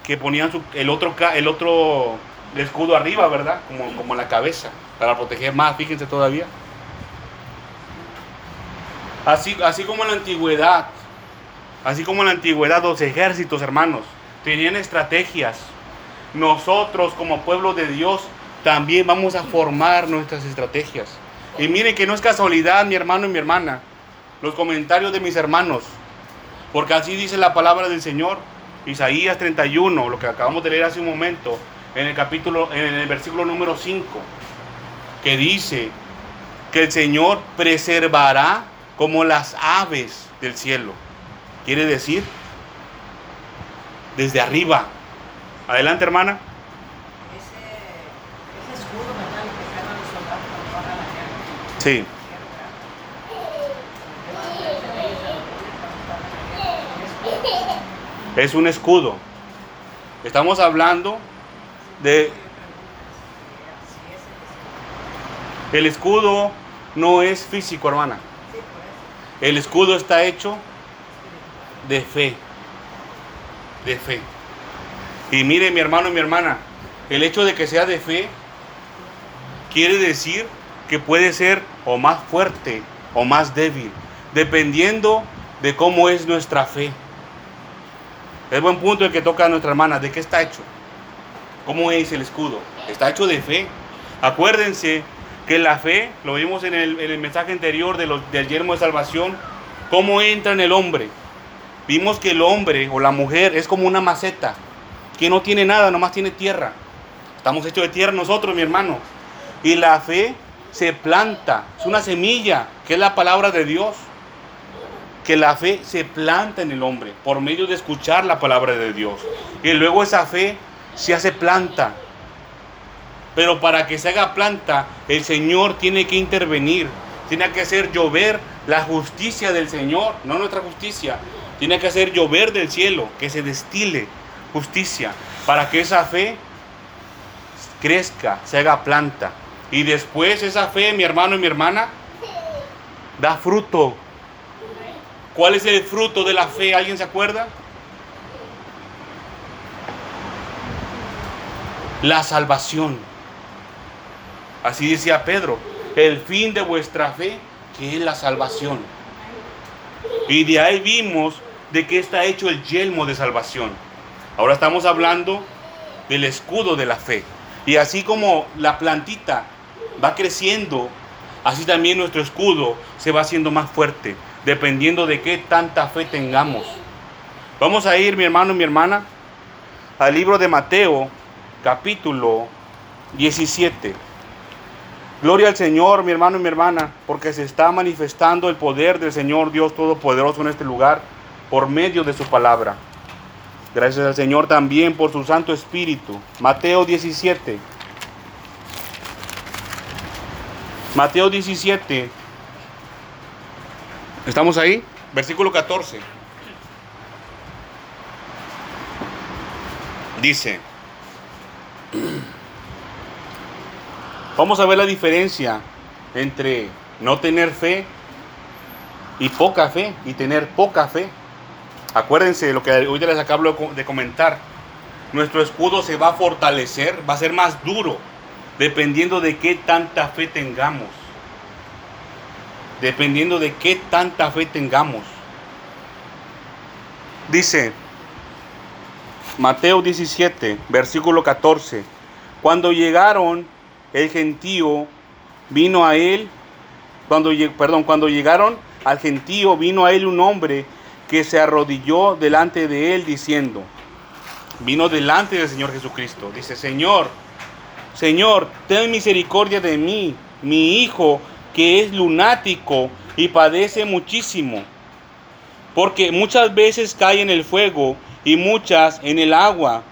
que ponían su- el, otro, el otro escudo arriba, ¿verdad? Como, como la cabeza, para proteger más, fíjense todavía. Así, así como en la antigüedad, así como en la antigüedad los ejércitos, hermanos, tenían estrategias. Nosotros como pueblo de Dios también vamos a formar nuestras estrategias. Y miren que no es casualidad, mi hermano y mi hermana, los comentarios de mis hermanos, porque así dice la palabra del Señor, Isaías 31, lo que acabamos de leer hace un momento, en el capítulo, en el versículo número 5, que dice que el Señor preservará como las aves del cielo. Quiere decir, desde arriba. Adelante, hermana. Ese, ese escudo metálico que cargan los soldados cuando van a la guerra. Sí. Es un escudo. Estamos hablando de... El escudo no es físico, hermana. El escudo está hecho de fe. De fe. Y mire mi hermano y mi hermana, el hecho de que sea de fe quiere decir que puede ser o más fuerte o más débil, dependiendo de cómo es nuestra fe. Es buen punto el que toca a nuestra hermana, ¿de qué está hecho? ¿Cómo es el escudo? Está hecho de fe. Acuérdense que la fe, lo vimos en el, en el mensaje anterior de del yermo de salvación, cómo entra en el hombre. Vimos que el hombre o la mujer es como una maceta, que no tiene nada, nomás tiene tierra. Estamos hechos de tierra nosotros, mi hermano. Y la fe se planta, es una semilla, que es la palabra de Dios. Que la fe se planta en el hombre por medio de escuchar la palabra de Dios. Y luego esa fe se hace planta. Pero para que se haga planta, el Señor tiene que intervenir. Tiene que hacer llover la justicia del Señor, no nuestra justicia. Tiene que hacer llover del cielo, que se destile justicia, para que esa fe crezca, se haga planta. Y después esa fe, mi hermano y mi hermana, da fruto. ¿Cuál es el fruto de la fe? ¿Alguien se acuerda? La salvación. Así decía Pedro, el fin de vuestra fe, que es la salvación. Y de ahí vimos de qué está hecho el yelmo de salvación. Ahora estamos hablando del escudo de la fe. Y así como la plantita va creciendo, así también nuestro escudo se va haciendo más fuerte, dependiendo de qué tanta fe tengamos. Vamos a ir, mi hermano y mi hermana, al libro de Mateo, capítulo 17. Gloria al Señor, mi hermano y mi hermana, porque se está manifestando el poder del Señor Dios Todopoderoso en este lugar por medio de su palabra. Gracias al Señor también por su Santo Espíritu. Mateo 17. Mateo 17. ¿Estamos ahí? Versículo 14. Dice. Vamos a ver la diferencia entre no tener fe y poca fe y tener poca fe. Acuérdense de lo que hoy les acabo de comentar. nuestro escudo se va a fortalecer, va a ser más duro, dependiendo de qué tanta fe tengamos. Dependiendo de qué tanta fe tengamos. Dice Mateo 17, versículo 14. Cuando llegaron, el gentío vino a él, cuando, perdón, cuando llegaron al gentío vino a él un hombre que se arrodilló delante de él diciendo, vino delante del Señor Jesucristo, dice, Señor, Señor, ten misericordia de mí, mi hijo que es lunático y padece muchísimo, porque muchas veces cae en el fuego y muchas en el agua.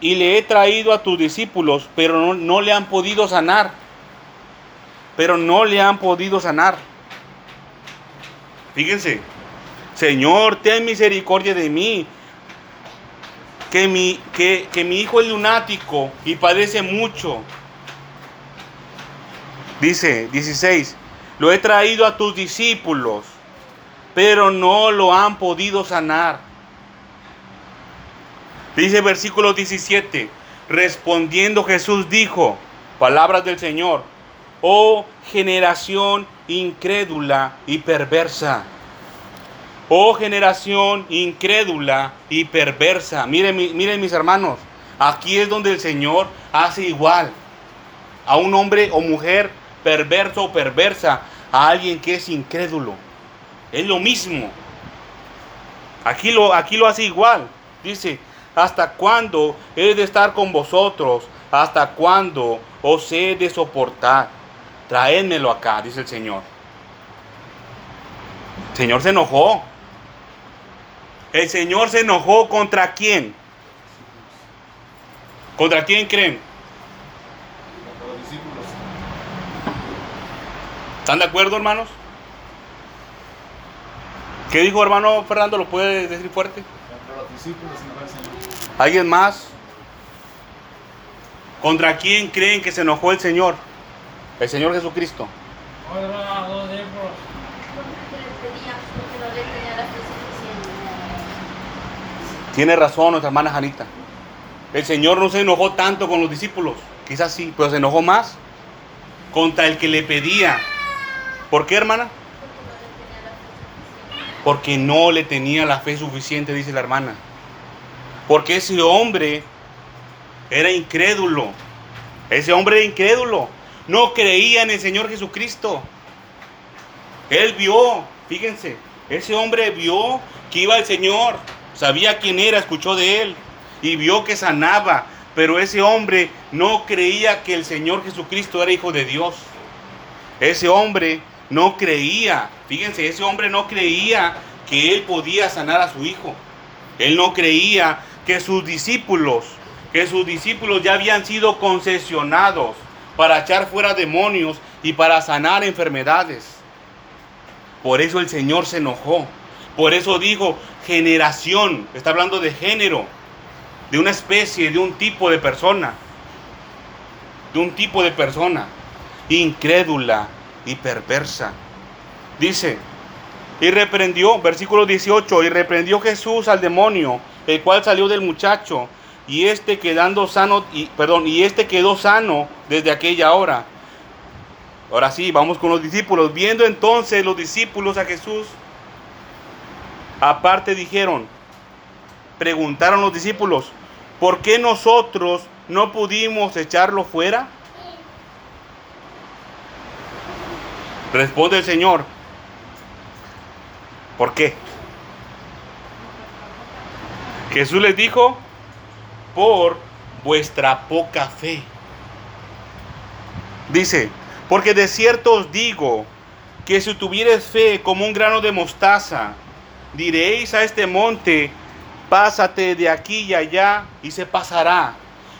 Y le he traído a tus discípulos, pero no, no le han podido sanar. Pero no le han podido sanar. Fíjense, Señor, ten misericordia de mí, que mi, que, que mi hijo es lunático y padece mucho. Dice 16, lo he traído a tus discípulos, pero no lo han podido sanar. Dice versículo 17, respondiendo Jesús dijo, palabras del Señor, oh generación incrédula y perversa. Oh generación incrédula y perversa. Miren, miren mis hermanos, aquí es donde el Señor hace igual a un hombre o mujer perverso o perversa, a alguien que es incrédulo. Es lo mismo. Aquí lo, aquí lo hace igual. Dice, ¿hasta cuándo he de estar con vosotros? ¿Hasta cuándo os he de soportar? Traédmelo acá, dice el Señor. El Señor se enojó. El Señor se enojó contra quién? ¿Contra quién creen? Contra los discípulos. ¿Están de acuerdo, hermanos? ¿Qué dijo hermano Fernando? ¿Lo puede decir fuerte? Contra los discípulos no el Señor. ¿Alguien más? ¿Contra quién creen que se enojó el Señor? El Señor Jesucristo discípulos. Porque le pedía, porque no le tenía la fe suficiente. Tiene razón nuestra hermana Janita. El Señor no se enojó tanto con los discípulos. Quizás sí, pero se enojó más contra el que le pedía. ¿Por qué, hermana? Porque no le tenía la fe suficiente, dice la hermana. Porque ese hombre era incrédulo. Ese hombre era incrédulo. No creía en el Señor Jesucristo. Él vio, fíjense, ese hombre vio que iba el Señor. Sabía quién era, escuchó de él. Y vio que sanaba. Pero ese hombre no creía que el Señor Jesucristo era hijo de Dios. Ese hombre no creía, fíjense, ese hombre no creía que él podía sanar a su hijo. Él no creía que sus discípulos, que sus discípulos ya habían sido concesionados para echar fuera demonios y para sanar enfermedades. Por eso el Señor se enojó. Por eso dijo generación, está hablando de género, de una especie, de un tipo de persona, de un tipo de persona, incrédula y perversa. Dice, y reprendió, versículo 18, y reprendió Jesús al demonio, el cual salió del muchacho, y este quedando sano, y, perdón, y este quedó sano desde aquella hora. Ahora sí, vamos con los discípulos. Viendo entonces los discípulos a Jesús, aparte dijeron, preguntaron los discípulos, ¿por qué nosotros no pudimos echarlo fuera? Responde el Señor, ¿por qué? Jesús les dijo, por vuestra poca fe. Dice, porque de cierto os digo que si tuvieres fe como un grano de mostaza, diréis a este monte, pásate de aquí y allá, y se pasará,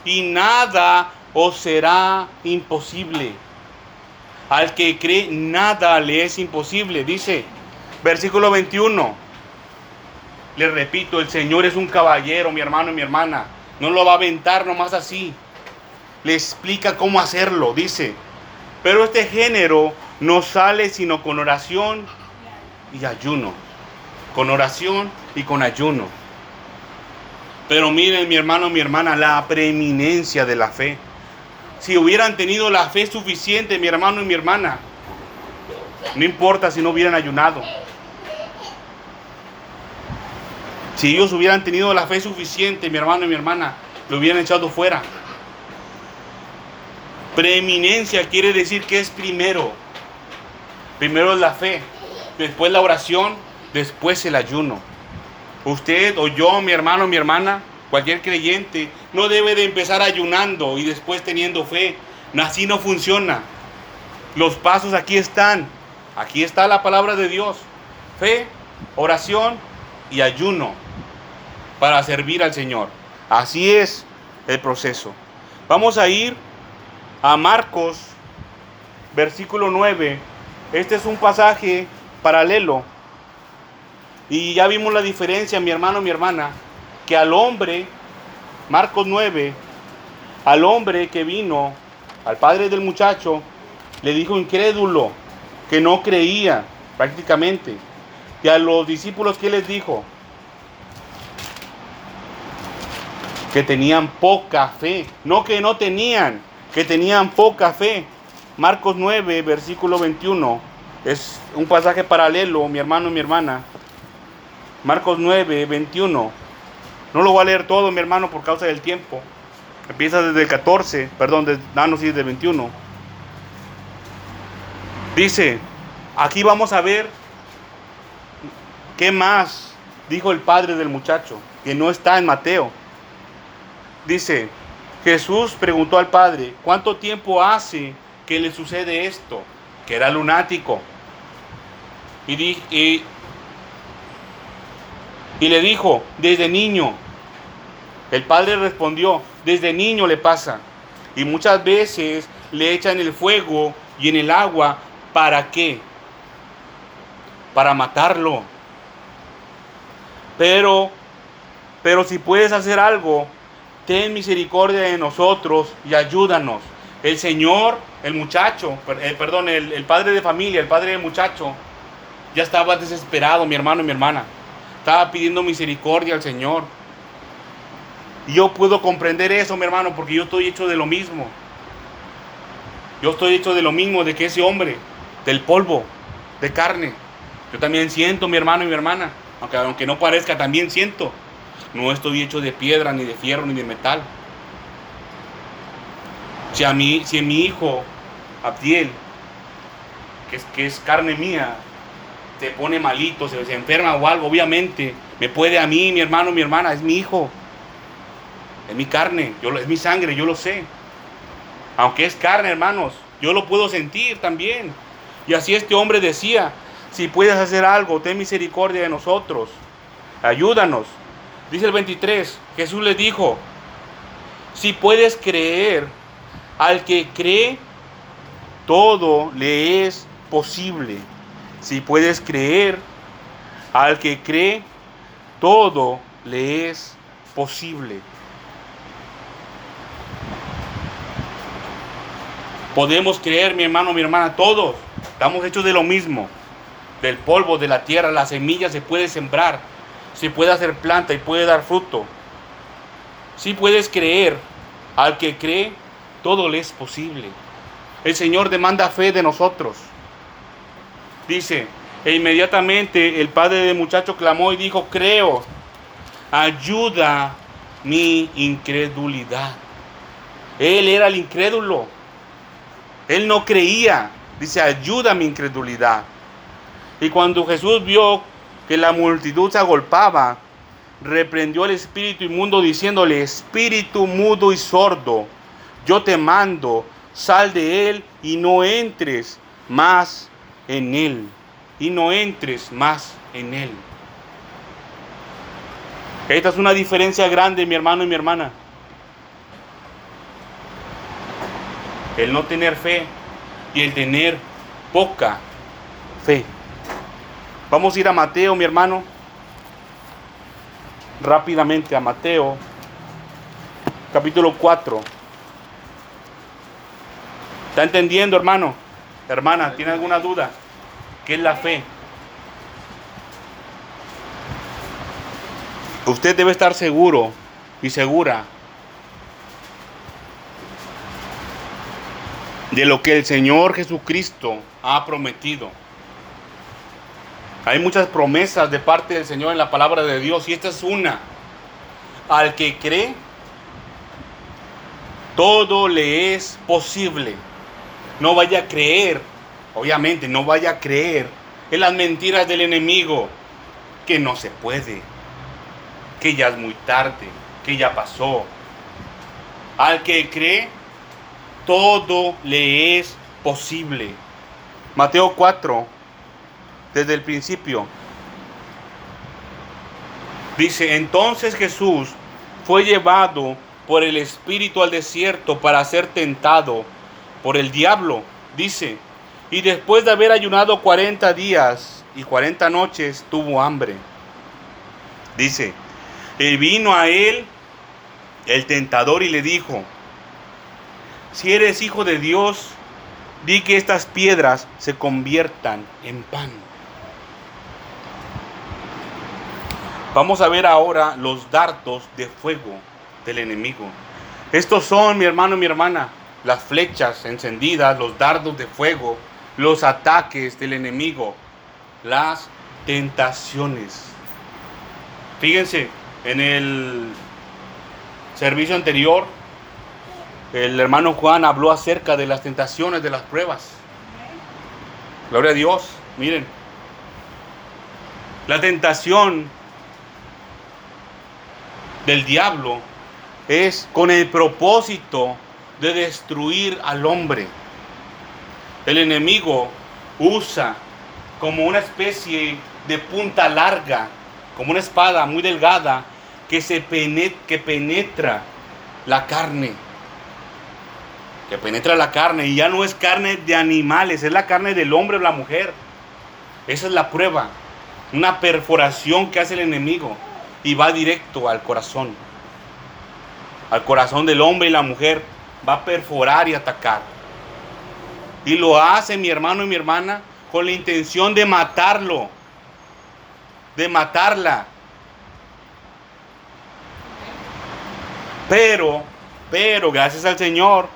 y nada os será imposible. Al que cree, nada le es imposible. Dice, versículo 21. Le repito, el Señor es un caballero, mi hermano y mi hermana. No lo va a aventar nomás así. Le explica cómo hacerlo. Dice, pero este género no sale sino con oración y ayuno. Con oración y con ayuno. Pero miren, mi hermano, mi hermana, la preeminencia de la fe. Si hubieran tenido la fe suficiente, mi hermano y mi hermana, no importa si no hubieran ayunado. Si ellos hubieran tenido la fe suficiente, mi hermano y mi hermana, lo hubieran echado fuera. Preeminencia quiere decir que es primero. Primero es la fe, después la oración, después el ayuno. Usted o yo, mi hermano, mi hermana, cualquier creyente, no debe de empezar ayunando y después teniendo fe. Así no funciona. Los pasos aquí están. Aquí está la palabra de Dios. Fe, oración y ayuno para servir al Señor. Así es el proceso. Vamos a ir a Marcos, versículo 9. Este es un pasaje paralelo. Y ya vimos la diferencia, mi hermano, mi hermana, que al hombre, Marcos 9, al hombre que vino, al padre del muchacho, le dijo incrédulo, que no creía prácticamente. Y a los discípulos, ¿qué les dijo? Que tenían poca fe. No que no tenían, que tenían poca fe. Marcos 9, versículo 21. Es un pasaje paralelo, mi hermano y mi hermana. Marcos 9, 21. No lo voy a leer todo, mi hermano, por causa del tiempo. Empieza desde el 14, perdón, desde, no, no, sí, desde el 21. Dice, aquí vamos a ver qué más dijo el padre del muchacho, que no está en Mateo. Dice, Jesús preguntó al padre, ¿cuánto tiempo hace que le sucede esto? Que era lunático. Y, di- y, y le dijo, desde niño. El padre respondió, desde niño le pasa. Y muchas veces le echan el fuego y en el agua. ¿Para qué? Para matarlo. Pero, pero si puedes hacer algo, ten misericordia de nosotros y ayúdanos. El Señor, el muchacho, eh, perdón, el, el padre de familia, el padre del muchacho, ya estaba desesperado, mi hermano y mi hermana. Estaba pidiendo misericordia al Señor. Y yo puedo comprender eso, mi hermano, porque yo estoy hecho de lo mismo. Yo estoy hecho de lo mismo, de que ese hombre, del polvo, de carne. Yo también siento, mi hermano y mi hermana. Aunque, aunque no parezca, también siento. No estoy hecho de piedra, ni de fierro, ni de metal. Si a mí, si mi hijo, Abdiel, que es, que es carne mía, se pone malito, se, enferma o algo, obviamente, me puede a mí, mi hermano, mi hermana, es mi hijo. Es mi carne, yo, es mi sangre, yo lo sé. Aunque es carne, hermanos, yo lo puedo sentir también. Y así este hombre decía, si puedes hacer algo, ten misericordia de nosotros. Ayúdanos. Dice el 23, Jesús le dijo, si puedes creer, al que cree, todo le es posible. Si puedes creer, al que cree, todo le es posible. Podemos creer, mi hermano, mi hermana, todos. Estamos hechos de lo mismo. Del polvo, de la tierra, la semilla se puede sembrar. Se puede hacer planta y puede dar fruto. Si puedes creer, al que cree, todo le es posible. El Señor demanda fe de nosotros. Dice, e inmediatamente el padre del muchacho clamó y dijo, creo, ayuda mi incredulidad. Él era el incrédulo. Él no creía. Dice, ayuda mi incredulidad. Y cuando Jesús vio que la multitud se agolpaba, reprendió al espíritu inmundo diciéndole, espíritu mudo y sordo, yo te mando, sal de él y no entres más en él. Y no entres más en él. Esta es una diferencia grande, mi hermano y mi hermana. El no tener fe y el tener poca fe. Vamos a ir a Mateo, mi hermano. Rápidamente a Mateo, capítulo 4. ¿Está entendiendo, hermano? Hermana, ¿tiene alguna duda? ¿Qué es la fe? Usted debe estar seguro y segura de lo que el Señor Jesucristo ha prometido. Hay muchas promesas de parte del Señor en la palabra de Dios y esta es una. Al que cree, todo le es posible. No vaya a creer, obviamente, no vaya a creer en las mentiras del enemigo, que no se puede, que ya es muy tarde, que ya pasó. Al que cree, todo le es posible. Mateo 4, desde el principio. Dice, entonces Jesús fue llevado por el Espíritu al desierto para ser tentado por el diablo. Dice, y después de haber ayunado 40 días y 40 noches, tuvo hambre. Dice, y vino a él el tentador y le dijo, si eres hijo de Dios, di que estas piedras se conviertan en pan. Vamos a ver ahora los dardos de fuego del enemigo. Estos son, mi hermano y mi hermana, las flechas encendidas, los dardos de fuego, los ataques del enemigo, las tentaciones. Fíjense, en el servicio anterior, el hermano Juan habló acerca de las tentaciones, de las pruebas. Gloria a Dios. Miren, la tentación del diablo es con el propósito de destruir al hombre. El enemigo usa como una especie de punta larga, como una espada muy delgada que, se penetra, que penetra la carne. Que penetra la carne y ya no es carne de animales, es la carne del hombre o la mujer. Esa es la prueba. Una perforación que hace el enemigo y va directo al corazón. Al corazón del hombre y la mujer. Va a perforar y atacar. Y lo hace mi hermano y mi hermana con la intención de matarlo. De matarla. Pero, pero, gracias al Señor,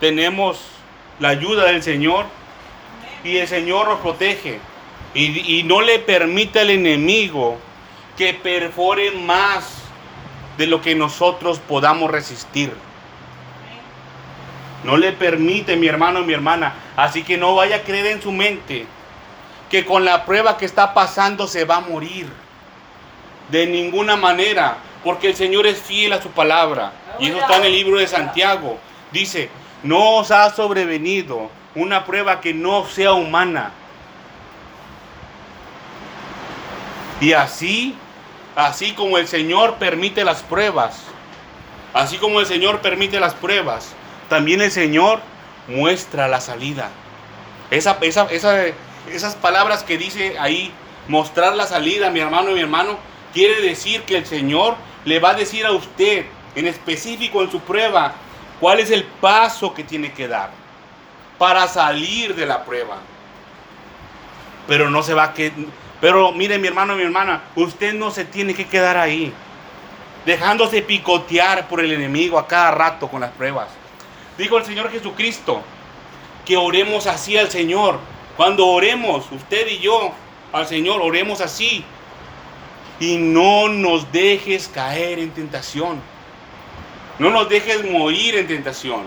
tenemos la ayuda del Señor y el Señor nos protege. Y, y no le permite al enemigo que perfore más de lo que nosotros podamos resistir. No le permite mi hermano y mi hermana. Así que no vaya a creer en su mente que con la prueba que está pasando se va a morir. De ninguna manera. Porque el Señor es fiel a su palabra. Y eso está en el libro de Santiago. Dice, no os ha sobrevenido una prueba que no sea humana. Y así, así como el Señor permite las pruebas, así como el Señor permite las pruebas, también el Señor muestra la salida. Esa, esa, esas palabras que dice ahí, mostrar la salida, mi hermano y mi hermano, quiere decir que el Señor le va a decir a usted, en específico en su prueba, cuál es el paso que tiene que dar para salir de la prueba. Pero no se va a que pero mire mi hermano, mi hermana, usted no se tiene que quedar ahí, dejándose picotear por el enemigo a cada rato con las pruebas. Dijo el Señor Jesucristo que oremos así al Señor. Cuando oremos, usted y yo, al Señor, oremos así. Y no nos dejes caer en tentación. No nos dejes morir en tentación,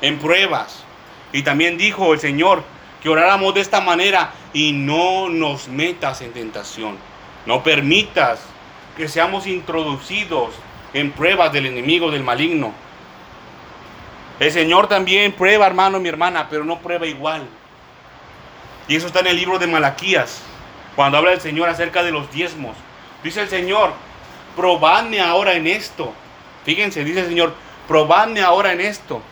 en pruebas. Y también dijo el Señor que oráramos de esta manera y no nos metas en tentación. No permitas que seamos introducidos en pruebas del enemigo, del maligno. El Señor también prueba, hermano, mi hermana, pero no prueba igual. Y eso está en el libro de Malaquías, cuando habla el Señor acerca de los diezmos. Dice el Señor, probadme ahora en esto. Fíjense, dice el Señor, probadme ahora en esto.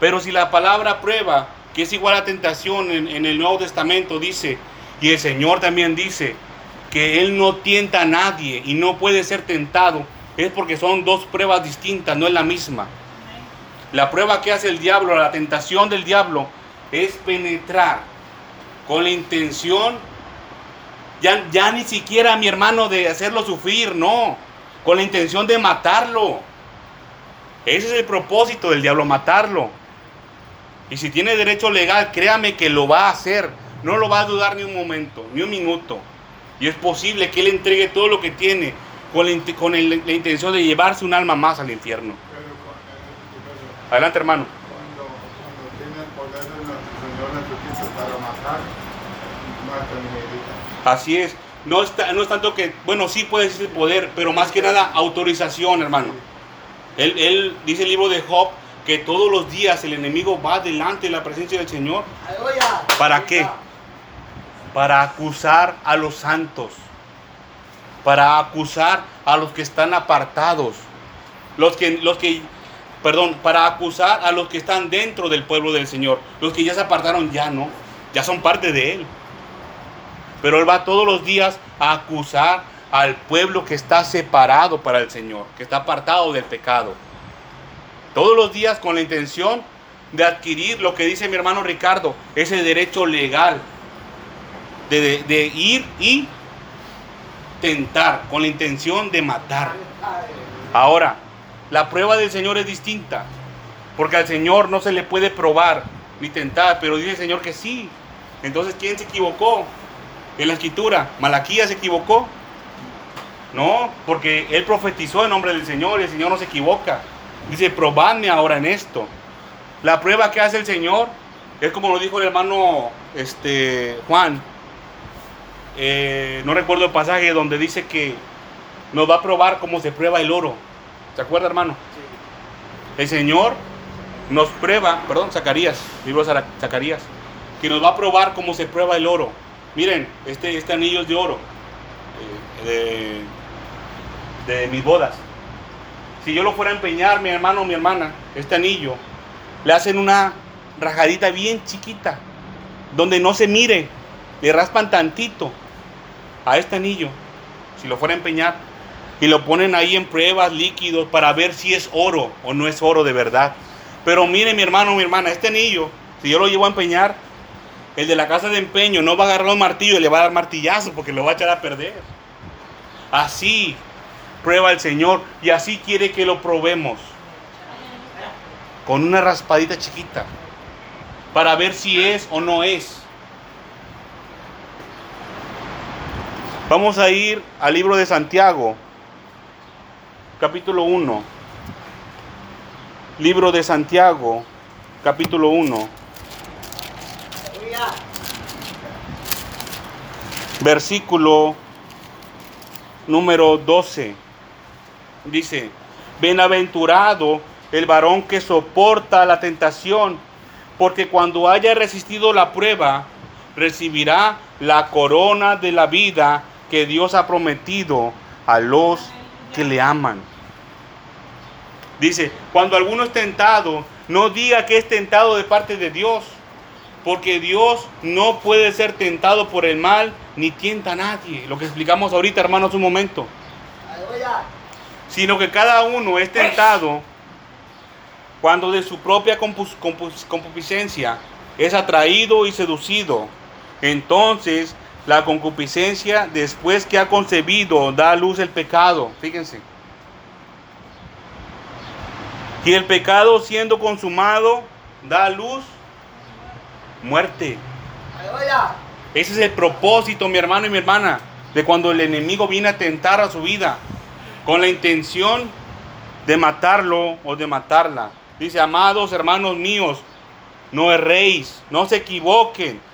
Pero si la palabra prueba que es igual a tentación en, el Nuevo Testamento, dice, y el Señor también dice, que Él no tienta a nadie y no puede ser tentado, es porque son dos pruebas distintas, no es la misma. La prueba que hace el diablo, la tentación del diablo, es penetrar con la intención, ya, ni siquiera mi hermano de hacerlo sufrir, no, con la intención de matarlo. Ese es el propósito del diablo, matarlo. Y si tiene derecho legal, créame que lo va a hacer. No lo va a dudar ni un momento, ni un minuto. Y es posible que él entregue todo lo que tiene con la intención de llevarse un alma más al infierno. Adelante, hermano. cuando, cuando tiene el poder de nuestro Señor Jesucristo para matar, mata ni evita. Así es. No, está, no es tanto que, bueno, sí puede ser poder, pero más que nada autorización, hermano. Él, él dice el libro de Job que todos los días el enemigo va delante de la presencia del Señor. ¿Para qué? Para acusar a los santos. Para acusar a los que están apartados. Los que, los que, perdón, para acusar a los que están dentro del pueblo del Señor. Los que ya se apartaron ya no. Ya son parte de Él. Pero Él va todos los días a acusar al pueblo que está separado para el Señor, que está apartado del pecado. Todos los días con la intención de adquirir lo que dice mi hermano Ricardo, ese derecho legal de, ir y tentar, con la intención de matar. Ahora, la prueba del Señor es distinta, porque al Señor no se le puede probar ni tentar, pero dice el Señor que sí. Entonces, ¿quién se equivocó? En la escritura, Malaquías se equivocó. No, porque él profetizó en nombre del Señor y el Señor no se equivoca. Dice, probadme ahora en esto. La prueba que hace el Señor es como lo dijo el hermano este, Juan. Eh, no recuerdo el pasaje donde dice que nos va a probar cómo se prueba el oro. ¿Se acuerda, hermano? El Señor nos prueba, perdón, Zacarías, libro de Zacarías, que nos va a probar cómo se prueba el oro. Miren, este, este anillo es de oro, eh, de, de mis bodas. Si yo lo fuera a empeñar, mi hermano o mi hermana, este anillo, le hacen una rajadita bien chiquita, donde no se mire, le raspan tantito a este anillo, si lo fuera a empeñar, y lo ponen ahí en pruebas líquidos para ver si es oro o no es oro de verdad. Pero mire mi hermano mi hermana, este anillo, si yo lo llevo a empeñar, el de la casa de empeño no va a agarrar un martillo y le va a dar martillazo porque lo va a echar a perder. Así prueba el Señor y así quiere que lo probemos. Con una raspadita chiquita. Para ver si es o no es. Vamos a ir al libro de Santiago, capítulo 1. Libro de Santiago, capítulo 1. Aleluya. versículo número 12. Dice, bienaventurado el varón que soporta la tentación, porque cuando haya resistido la prueba, recibirá la corona de la vida que Dios ha prometido a los que le aman. Dice, cuando alguno es tentado, no diga que es tentado de parte de Dios, porque Dios no puede ser tentado por el mal ni tienta a nadie. Lo que explicamos ahorita, hermanos, un momento. Sino que cada uno es tentado cuando de su propia concupiscencia es atraído y seducido. Entonces, la concupiscencia, después que ha concebido, da a luz el pecado. Fíjense. Y el pecado siendo consumado, da a luz muerte. Ese es el propósito, mi hermano y mi hermana, de cuando el enemigo viene a tentar a su vida, con la intención de matarlo o de matarla. Dice, amados hermanos míos, no erréis, no se equivoquen.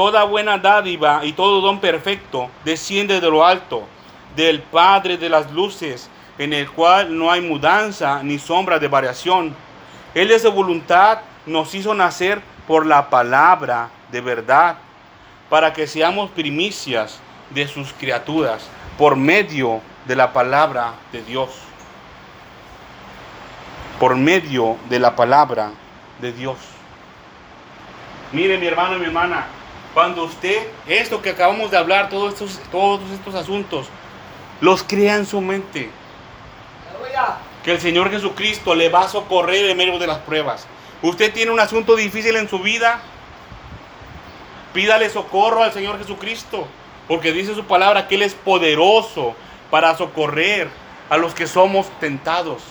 Toda buena dádiva y todo don perfecto desciende de lo alto, del Padre de las luces, en el cual no hay mudanza ni sombra de variación. Él de su voluntad nos hizo nacer por la palabra de verdad, para que seamos primicias de sus criaturas, por medio de la palabra de Dios. Por medio de la palabra de Dios. Mire mi hermano y mi hermana, cuando usted, esto que acabamos de hablar, todos estos, todos estos asuntos, los crea en su mente, que el Señor Jesucristo le va a socorrer en medio de las pruebas. Usted tiene un asunto difícil en su vida, pídale socorro al Señor Jesucristo, porque dice su palabra que Él es poderoso para socorrer a los que somos tentados.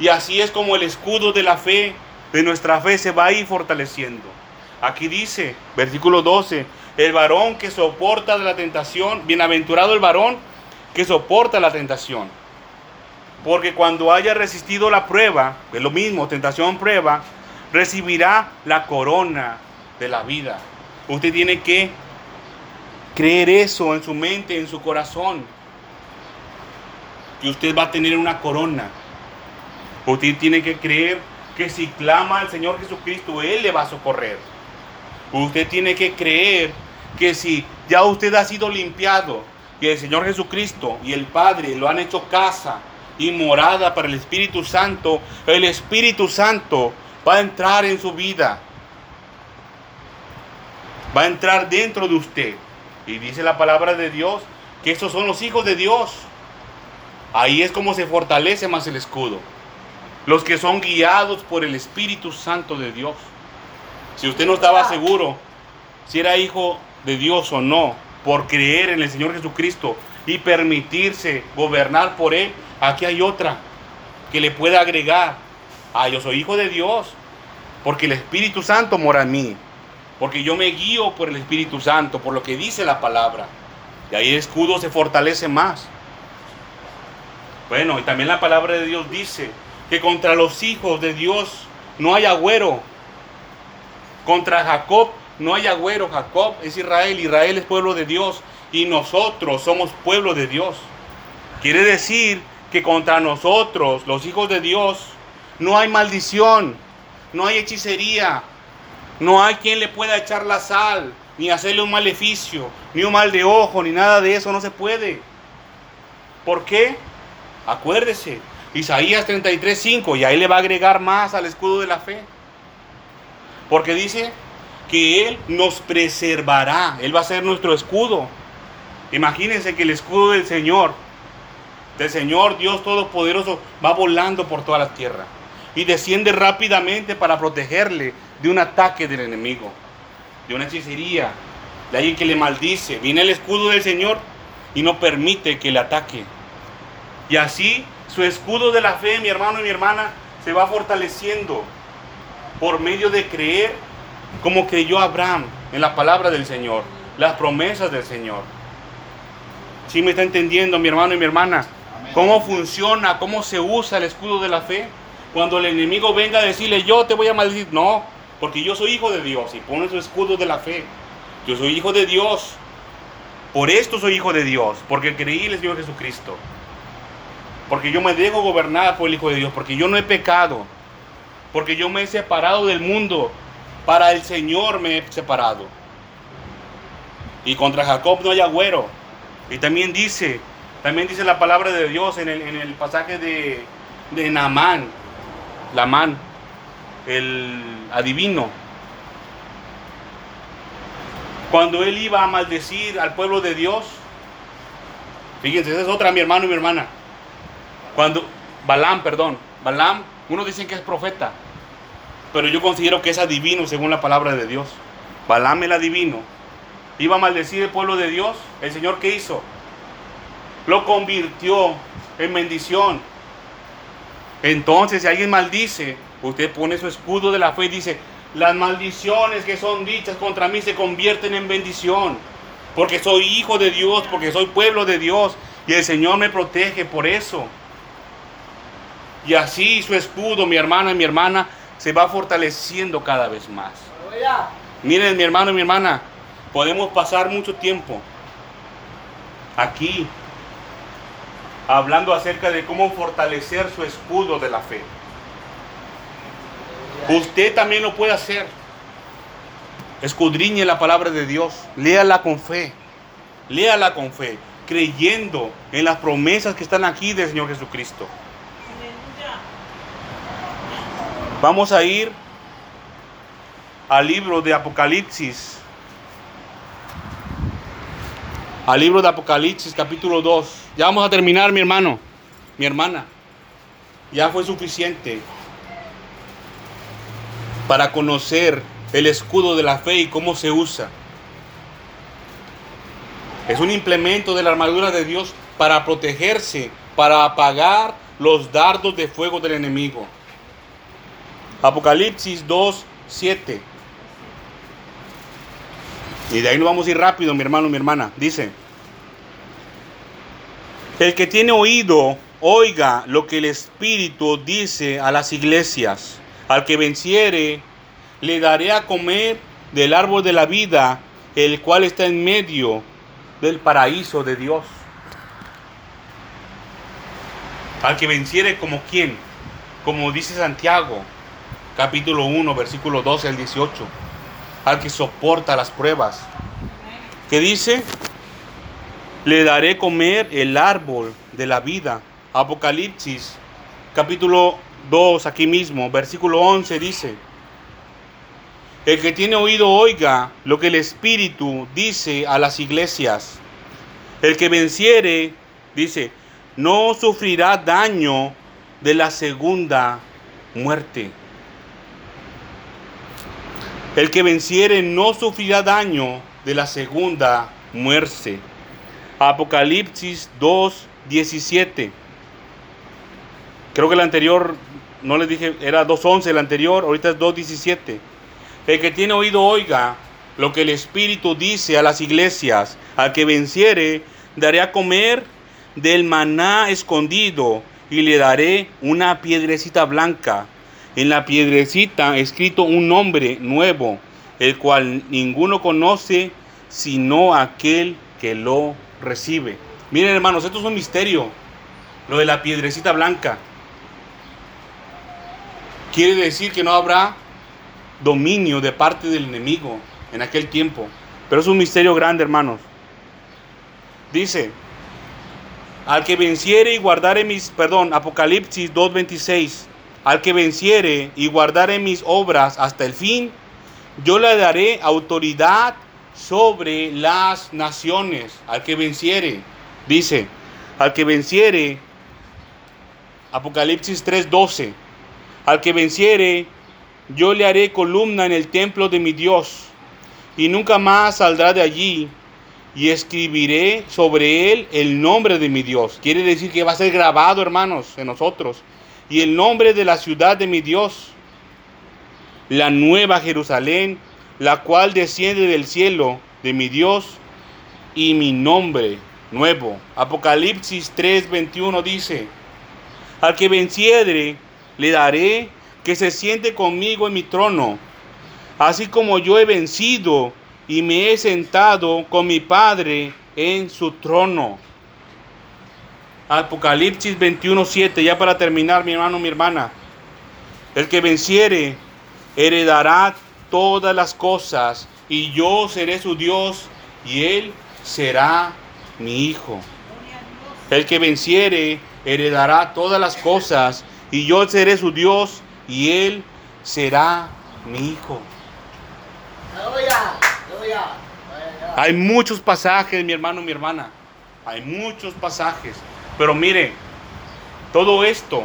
Y así es como el escudo de la fe, de nuestra fe, se va a ir fortaleciendo. Aquí dice, versículo 12, el varón que soporta la tentación, bienaventurado el varón que soporta la tentación. Porque cuando haya resistido la prueba, es lo mismo, tentación, prueba, recibirá la corona de la vida. Usted tiene que creer eso en su mente, en su corazón. Que usted va a tener una corona. Usted tiene que creer que si clama al Señor Jesucristo, Él le va a socorrer. Usted tiene que creer que si ya usted ha sido limpiado, que el Señor Jesucristo y el Padre lo han hecho casa y morada para el Espíritu Santo, el Espíritu Santo va a entrar en su vida. Va a entrar dentro de usted. Y dice la palabra de Dios que estos son los hijos de Dios. Ahí es como se fortalece más el escudo. Los que son guiados por el Espíritu Santo de Dios. Si usted no estaba seguro si era hijo de Dios o no, por creer en el Señor Jesucristo y permitirse gobernar por Él, aquí hay otra que le puede agregar. Ah, yo soy hijo de Dios, porque el Espíritu Santo mora en mí, porque yo me guío por el Espíritu Santo, por lo que dice la palabra. Y ahí el escudo se fortalece más. Bueno, y también la palabra de Dios dice que contra los hijos de Dios no hay agüero. Contra Jacob no hay agüero. Jacob es Israel, Israel es pueblo de Dios y nosotros somos pueblo de Dios. Quiere decir que contra nosotros, los hijos de Dios, no hay maldición, no hay hechicería, no hay quien le pueda echar la sal, ni hacerle un maleficio, ni un mal de ojo, ni nada de eso, no se puede. ¿Por qué? Acuérdese, Isaías 33:5, y ahí le va a agregar más al escudo de la fe. Porque dice que Él nos preservará, Él va a ser nuestro escudo. Imagínense que el escudo del Señor, del Señor Dios Todopoderoso, va volando por toda la tierra y desciende rápidamente para protegerle de un ataque del enemigo, de una hechicería, de alguien que le maldice. Viene el escudo del Señor y no permite que le ataque. Y así su escudo de la fe, mi hermano y mi hermana, se va fortaleciendo por medio de creer como creyó Abraham en la palabra del Señor, las promesas del Señor. ¿Sí me está entendiendo, mi hermano y mi hermana? ¿Cómo funciona, cómo se usa el escudo de la fe? Cuando el enemigo venga a decirle, yo te voy a maldecir, no, porque yo soy hijo de Dios y pone su escudo de la fe. Yo soy hijo de Dios. Por esto soy hijo de Dios, porque creí en el Señor Jesucristo. Porque yo me dejo gobernar por el Hijo de Dios, porque yo no he pecado, porque yo me he separado del mundo, para el Señor me he separado. Y contra Jacob no hay agüero. Y también dice, también dice la palabra de Dios en el, en el pasaje de, de Naamán, Lamán, el adivino. Cuando él iba a maldecir al pueblo de Dios, fíjense, esa es otra, mi hermano y mi hermana. Cuando, Balaam, perdón, Balaam, uno dicen que es profeta, pero yo considero que es adivino según la palabra de Dios. Balaam el adivino iba a maldecir el pueblo de Dios. El Señor qué hizo? Lo convirtió en bendición. Entonces, si alguien maldice, usted pone su escudo de la fe y dice, las maldiciones que son dichas contra mí se convierten en bendición. Porque soy hijo de Dios, porque soy pueblo de Dios. Y el Señor me protege por eso. Y así su escudo, mi hermano y mi hermana, se va fortaleciendo cada vez más. Miren, mi hermano y mi hermana, podemos pasar mucho tiempo aquí hablando acerca de cómo fortalecer su escudo de la fe. Usted también lo puede hacer. Escudriñe la palabra de Dios, léala con fe, léala con fe, creyendo en las promesas que están aquí del Señor Jesucristo. Vamos a ir al libro de Apocalipsis. Al libro de Apocalipsis capítulo 2. Ya vamos a terminar, mi hermano, mi hermana. Ya fue suficiente para conocer el escudo de la fe y cómo se usa. Es un implemento de la armadura de Dios para protegerse, para apagar los dardos de fuego del enemigo. Apocalipsis 2, 7. Y de ahí nos vamos a ir rápido, mi hermano, mi hermana. Dice, el que tiene oído, oiga lo que el Espíritu dice a las iglesias. Al que venciere, le daré a comer del árbol de la vida, el cual está en medio del paraíso de Dios. Al que venciere como quien, como dice Santiago, capítulo 1, versículo 12 al 18. Al que soporta las pruebas. ¿Qué dice? Le daré comer el árbol de la vida. Apocalipsis, capítulo 2, aquí mismo, versículo 11 dice, el que tiene oído oiga lo que el Espíritu dice a las iglesias. El que venciere, dice, no sufrirá daño de la segunda muerte. El que venciere no sufrirá daño de la segunda muerte. Apocalipsis 2, 17. Creo que el anterior, no les dije, era 2.11 el anterior, ahorita es 2.17. El que tiene oído oiga lo que el Espíritu dice a las iglesias. Al que venciere, daré a comer del maná escondido y le daré una piedrecita blanca. En la piedrecita escrito un nombre nuevo, el cual ninguno conoce sino aquel que lo recibe. Miren hermanos, esto es un misterio. Lo de la piedrecita blanca. Quiere decir que no habrá dominio de parte del enemigo en aquel tiempo. Pero es un misterio grande, hermanos. Dice, al que venciere y guardare mis, perdón, Apocalipsis 2.26, al que venciere y guardare mis obras hasta el fin, yo le daré autoridad sobre las naciones. Al que venciere, dice, al que venciere, Apocalipsis 3.12, al que venciere, yo le haré columna en el templo de mi Dios, y nunca más saldrá de allí, y escribiré sobre él el nombre de mi Dios. Quiere decir que va a ser grabado, hermanos, en nosotros, y el nombre de la ciudad de mi Dios, la nueva Jerusalén, la cual desciende del cielo de mi Dios, y mi nombre nuevo. Apocalipsis 3:21 dice, al que venciere, le daré que se siente conmigo en mi trono, así como yo he vencido y me he sentado con mi Padre en su trono. Apocalipsis 21:7, ya para terminar, mi hermano, mi hermana. El que venciere heredará todas las cosas, y yo seré su Dios, y él será mi hijo. El que venciere heredará todas las cosas, y yo seré su Dios, y él será mi hijo. Hay muchos pasajes, mi hermano, mi hermana. Hay muchos pasajes. Pero mire, todo esto,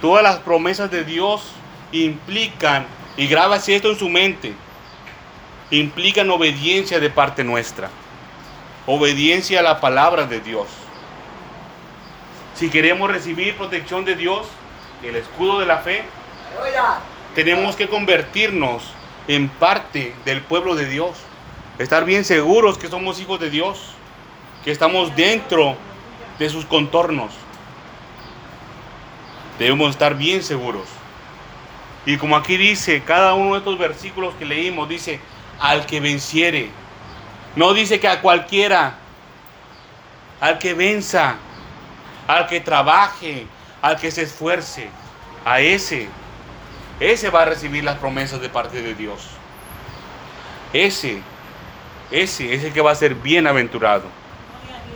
todas las promesas de Dios implican, y grábase esto en su mente, implican obediencia de parte nuestra. Obediencia a la palabra de Dios. Si queremos recibir protección de Dios, el escudo de la fe, tenemos que convertirnos en parte del pueblo de Dios. Estar bien seguros que somos hijos de Dios, que estamos dentro de sus contornos. Debemos estar bien seguros. Y como aquí dice, cada uno de estos versículos que leímos dice, al que venciere. No dice que a cualquiera, al que venza, al que trabaje, al que se esfuerce, a ese, ese va a recibir las promesas de parte de Dios. Ese, ese es el que va a ser bienaventurado.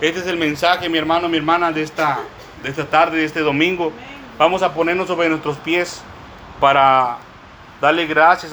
Este es el mensaje, mi hermano, mi hermana, de esta, de esta tarde, de este domingo. Vamos a ponernos sobre nuestros pies para darle gracias